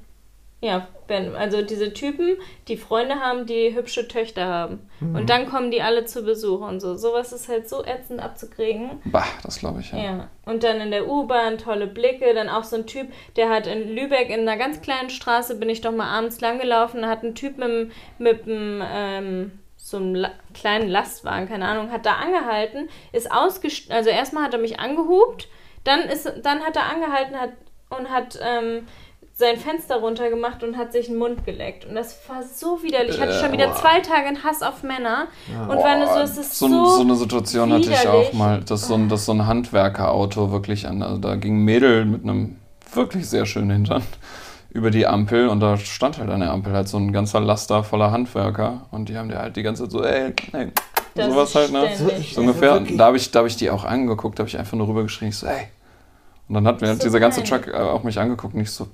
ja, Ben, also diese Typen, die Freunde haben, die hübsche Töchter haben. Mhm. Und dann kommen die alle zu Besuch und so. Sowas ist halt so ätzend abzukriegen. bah, das glaube ich ja. Ja. Und dann in der U-Bahn tolle Blicke, dann auch so ein Typ, der hat in Lübeck in einer ganz kleinen Straße, bin ich doch mal abends lang gelaufen, da hat ein Typ mit, mit dem, ähm, so einem La kleinen Lastwagen, keine Ahnung, hat da angehalten, ist ausgestiegen, also erstmal hat er mich angehupt, dann, ist, dann hat er angehalten hat, und hat ähm, sein Fenster runtergemacht und hat sich den Mund geleckt. Und das war so widerlich. Ich hatte schon wieder zwei Tage einen Hass auf Männer. Und war nur so, es ist so, so, so eine Situation hatte ich auch widerlich. mal, dass so ein, dass so ein Handwerkerauto wirklich an, also da ging ein Mädel mit einem wirklich sehr schönen Hintern über die Ampel und da stand halt an der Ampel halt so ein ganzer Laster voller Handwerker und die haben dir halt die ganze Zeit so, ey, ey, Das sowas halt, ne? So ungefähr. Also wirklich. da habe ich, da hab ich die auch angeguckt, da habe ich einfach nur rübergeschrien, ich so, ey. Und dann hat mir So dieser ganze. Truck äh, auch mich angeguckt und ich so, "Ge-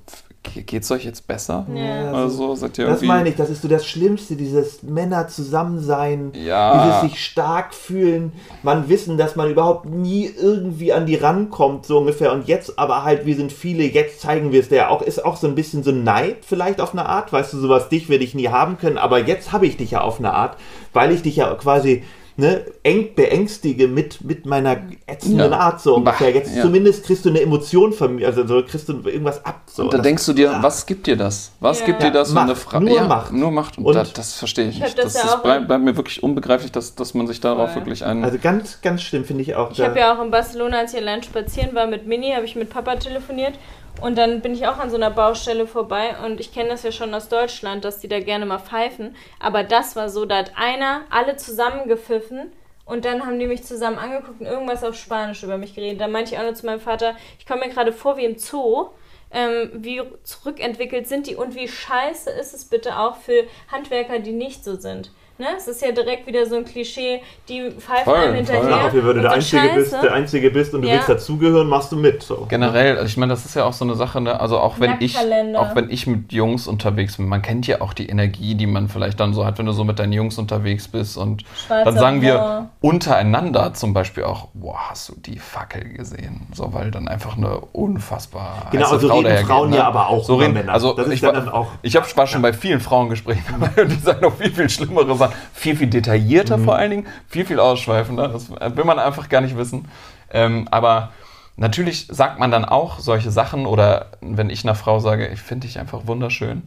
geht's euch jetzt besser? Ja. Also seid ihr Das irgendwie... meine ich, das ist so das Schlimmste, dieses Männer zusammen sein, Ja. dieses sich stark fühlen, man wissen, dass man überhaupt nie irgendwie an die rankommt, so ungefähr. Und jetzt aber halt, wir sind viele, jetzt zeigen wir es der auch, ist auch so ein bisschen so Neid vielleicht auf eine Art, weißt du, sowas, dich werde ich nie haben können, aber jetzt habe ich dich ja auf eine Art, weil ich dich ja quasi ne, eng beängstige mit, mit meiner ätzenden Ja. Art, so ungefähr. Jetzt ja. zumindest kriegst du eine Emotion von mir, also so kriegst du irgendwas ab. So. Und da Das- denkst du dir, Ah. was gibt dir das? Was Ja. gibt dir das, wenn Macht, eine Frau. nur ja, Macht. Nur Macht. Und, Und- das, das verstehe ich Ich nicht. das Das, ja bleibt, bleibt mir wirklich unbegreiflich, dass, dass man sich darauf Voll. wirklich ein. Also ganz, ganz schlimm finde ich auch. Ich habe ja auch in Barcelona, als ich allein spazieren war mit Mini, habe ich mit Papa telefoniert und dann bin ich auch an so einer Baustelle vorbei und ich kenne das ja schon aus Deutschland, dass die da gerne mal pfeifen, aber das war so, da hat einer alle zusammengepfiffen und dann haben die mich zusammen angeguckt und irgendwas auf Spanisch über mich geredet. Da meinte ich auch nur zu meinem Vater, ich komme mir gerade vor wie im Zoo. Ähm, wie zurückentwickelt sind die und wie scheiße ist es bitte auch für Handwerker, die nicht so sind. Ne? Es ist ja direkt wieder so ein Klischee, die pfeifen Voll, einem voll. hinterher. Ja, auf jeden Fall, wenn du und der Einzige bist, der Einzige bist und du Ja. willst dazugehören, machst du mit. So. Generell, also ich meine, das ist ja auch so eine Sache, ne? also auch wenn ich, auch wenn ich mit Jungs unterwegs bin, man kennt ja auch die Energie, die man vielleicht dann so hat, wenn du so mit deinen Jungs unterwegs bist und Schwarzer dann sagen wir untereinander zum Beispiel auch, boah, hast du die Fackel gesehen? So, weil dann einfach eine unfassbar Genau, also Frau reden Frauen ne? ja aber auch so reden, Männer. Also Das ist ich ja war, dann auch- ich hab, war schon bei vielen Frauengesprächen dabei und die sagen noch viel, viel schlimmere Sachen, viel, viel detaillierter Mhm. vor allen Dingen, viel, viel ausschweifender, das will man einfach gar nicht wissen. Ähm, aber natürlich sagt man dann auch solche Sachen oder wenn ich einer Frau sage, ich finde dich einfach wunderschön,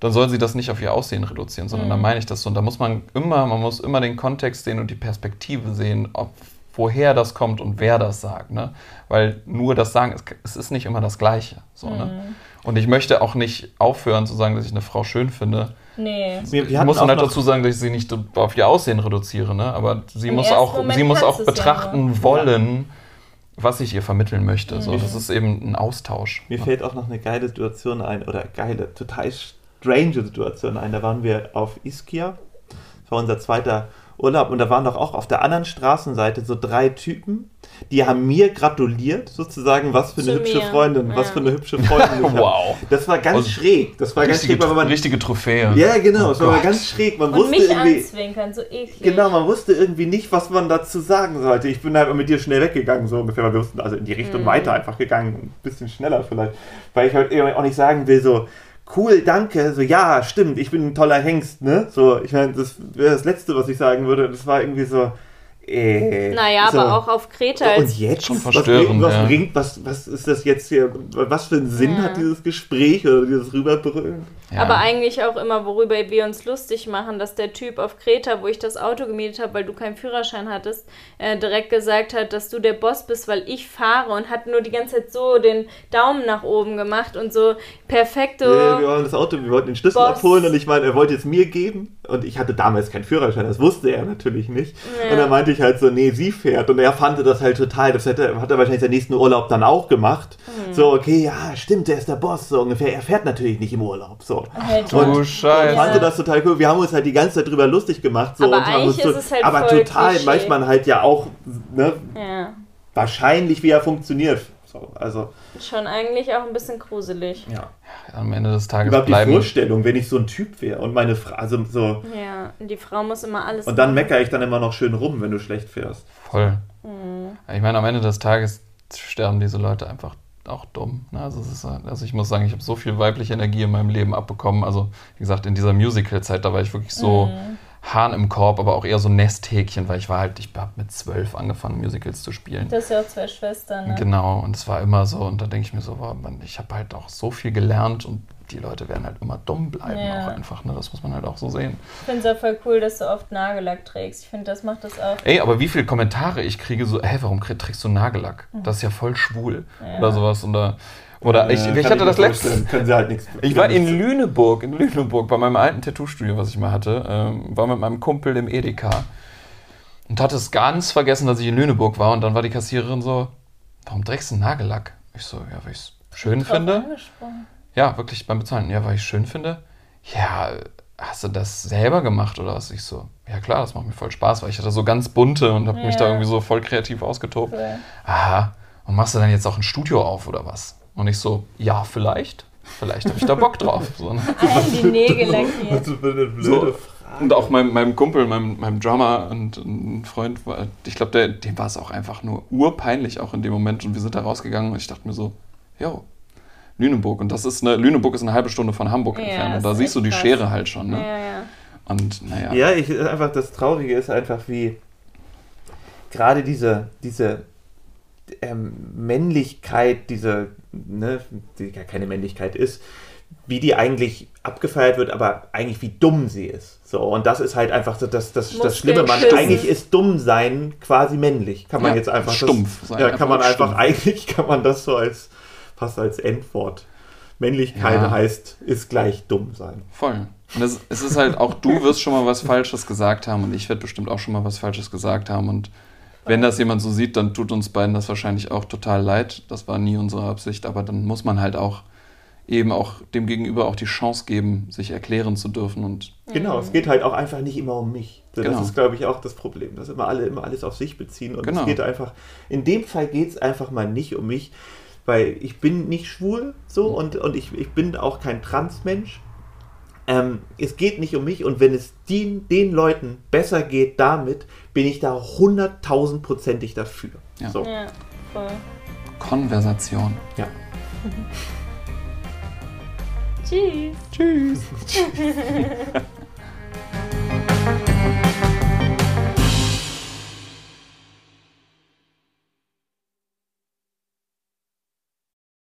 dann soll sie das nicht auf ihr Aussehen reduzieren, sondern Mhm. da meine ich das so. Und da muss man immer, man muss immer den Kontext sehen und die Perspektive sehen, ob woher das kommt und wer das sagt. Ne? Weil nur das Sagen, es, es ist nicht immer das Gleiche. So, ne? Mhm. Und ich möchte auch nicht aufhören zu sagen, dass ich eine Frau schön finde. Nee. Wir, wir Ich muss halt dazu sagen, dass ich sie nicht auf ihr Aussehen reduziere, ne? aber sie Im muss auch, Moment sie muss auch ja betrachten nur. wollen, was ich ihr vermitteln möchte. So, Mhm. das ist eben ein Austausch. Mir ne? fällt auch noch eine geile Situation ein, oder geile, total strange Situation ein. Da waren wir auf Ischia. Das war unser zweiter Urlaub und da waren doch auch auf der anderen Straßenseite so drei Typen, die haben mir gratuliert, sozusagen, was für eine Zu hübsche mir, Freundin, was ja. für eine hübsche Freundin. ich hab. Wow. Das war ganz Und schräg. Das war ganz richtige, schräg, weil man. richtige Trophäe. Ja, genau, es Oh war Gott. ganz schräg. Man Und wusste mich irgendwie. anzwinkern, so eklig. Genau, man wusste irgendwie nicht, was man dazu sagen sollte. Ich bin halt mit dir schnell weggegangen, so ungefähr, weil wir wussten, also in die Richtung Mhm. weiter einfach gegangen, ein bisschen schneller vielleicht. Weil ich halt irgendwie auch nicht sagen will, so, cool, danke, so, ja, stimmt, ich bin ein toller Hengst, ne? So, ich meine, das wäre das Letzte, was ich sagen würde. Das war irgendwie so, äh, Naja, so. aber auch auf Kreta. Und jetzt? Schon was verstörend, bringt, was, ja. bringt was, was ist das jetzt hier? Was für einen Sinn Ja. hat dieses Gespräch oder dieses Rüberbrüllen? Ja. Aber eigentlich auch immer, worüber wir uns lustig machen, dass der Typ auf Kreta, wo ich das Auto gemietet habe, weil du keinen Führerschein hattest, äh, direkt gesagt hat, dass du der Boss bist, weil ich fahre und hat nur die ganze Zeit so den Daumen nach oben gemacht und so perfekte. Ja, wir wollten das Auto, wir wollten den Schlüssel Boss. abholen und ich meine, er wollte es mir geben und ich hatte damals keinen Führerschein, das wusste er natürlich nicht. Ja. Und dann meinte ich halt so, nee, sie fährt und er fand das halt total, das hätte, hat er wahrscheinlich seinen nächsten Urlaub dann auch gemacht. Hm. So, okay, ja, stimmt, der ist der Boss, so ungefähr. Er fährt natürlich nicht im Urlaub, so. Du Und- Scheiße. Ich fand das total cool. Wir haben uns halt die ganze Zeit drüber lustig gemacht. So, Aber und eigentlich uns so, ist es halt aber voll total Klischee. weiß man halt ja auch ne, ja, wahrscheinlich, wie er funktioniert. So, also schon eigentlich auch ein bisschen gruselig. ja. Am Ende des Tages überhaupt die bleiben. Vorstellung, wenn ich so ein Typ wäre und meine Frau, also so Ja, die Frau muss immer alles und dann meckere ich dann immer noch schön rum, wenn du schlecht fährst. Voll. Mhm. Ich meine, am Ende des Tages sterben diese Leute einfach auch dumm. Ne? Also, es ist, also ich muss sagen, ich habe so viel weibliche Energie in meinem Leben abbekommen. Also, wie gesagt, in dieser Musical-Zeit, da war ich wirklich so Mhm. Hahn im Korb, aber auch eher so Nesthäkchen, weil ich war halt, ich habe mit zwölf angefangen, Musicals zu spielen. Das ist ja auch zwei Schwestern, ne? Genau, und es war immer so, und da denke ich mir so, boah, Mann, ich habe halt auch so viel gelernt und die Leute werden halt immer dumm bleiben, Ja. auch einfach, ne? Das muss man halt auch so sehen. Ich finde es auch voll cool, dass du oft Nagellack trägst. Ich finde, das macht das auch. Ey, aber wie viele Kommentare ich kriege, so, hä, warum trägst du Nagellack? Das ist ja voll schwul. Ja. Oder sowas. Oder, oder ich, Äh, ich hatte das letzte. Können sie halt nichts. Ich war in Lüneburg, in Lüneburg, bei meinem alten Tattoo-Studio, was ich mal hatte, ähm, war mit meinem Kumpel im Edeka und hatte es ganz vergessen, dass ich in Lüneburg war und dann war die Kassiererin so, warum trägst du Nagellack? Ich so, ja, weil ich es schön finde. Ja, wirklich beim Bezahlen. Ja, weil ich schön finde. Ja, hast du das selber gemacht oder was? Ich so, ja klar, das macht mir voll Spaß, weil ich hatte so ganz bunte und habe mich Ja. da irgendwie so voll kreativ ausgetobt. Cool. Aha, und machst du dann jetzt auch ein Studio auf oder was? Und ich so, ja, vielleicht. Vielleicht habe ich da Bock drauf. So, ne? Die Nägel Was lackiert. für eine blöde So. Frage. Und auch meinem, meinem Kumpel, meinem, meinem Drummer und ein Freund, war, ich glaube, der- dem war es auch einfach nur urpeinlich, auch in dem Moment. Und wir sind da rausgegangen und ich dachte mir so, jo, Lüneburg. Und das ist eine, Lüneburg ist eine halbe Stunde von Hamburg Ja, entfernt. ist Und da siehst du die krass. Schere halt schon. Ja, Ne? ja. Und naja. Ja, ich, einfach das Traurige ist einfach, wie gerade diese, diese ähm, Männlichkeit, diese, ne, die ja keine Männlichkeit ist, wie die eigentlich abgefeiert wird, aber eigentlich wie dumm sie ist. So, und das ist halt einfach so das, das, das Schlimme. Man, eigentlich ist dumm sein quasi männlich. Kann man Ja, jetzt einfach. stumpf Das, sein, ja, kann man einfach, stumpf. eigentlich kann man das so als, fast als Endwort. Männlichkeit Ja. heißt, ist gleich dumm sein. Voll. Und es, es ist halt auch, du wirst schon mal was Falsches gesagt haben und ich werde bestimmt auch schon mal was Falsches gesagt haben. Und wenn das jemand so sieht, dann tut uns beiden das wahrscheinlich auch total leid. Das war nie unsere Absicht, aber dann muss man halt auch eben auch dem Gegenüber auch die Chance geben, sich erklären zu dürfen. Und Genau, es geht halt auch einfach nicht immer um mich. So, Genau. Das ist, glaube ich, auch das Problem, dass immer alle immer alles auf sich beziehen. Und Genau. es geht einfach, in dem Fall geht es einfach mal nicht um mich, weil ich bin nicht schwul so und, und ich, ich bin auch kein Transmensch. Ähm, es geht nicht um mich und wenn es den, den Leuten besser geht damit, bin ich da hunderttausendprozentig dafür. Ja. So. Ja, voll. Konversation. Ja. Tschüss. Tschüss.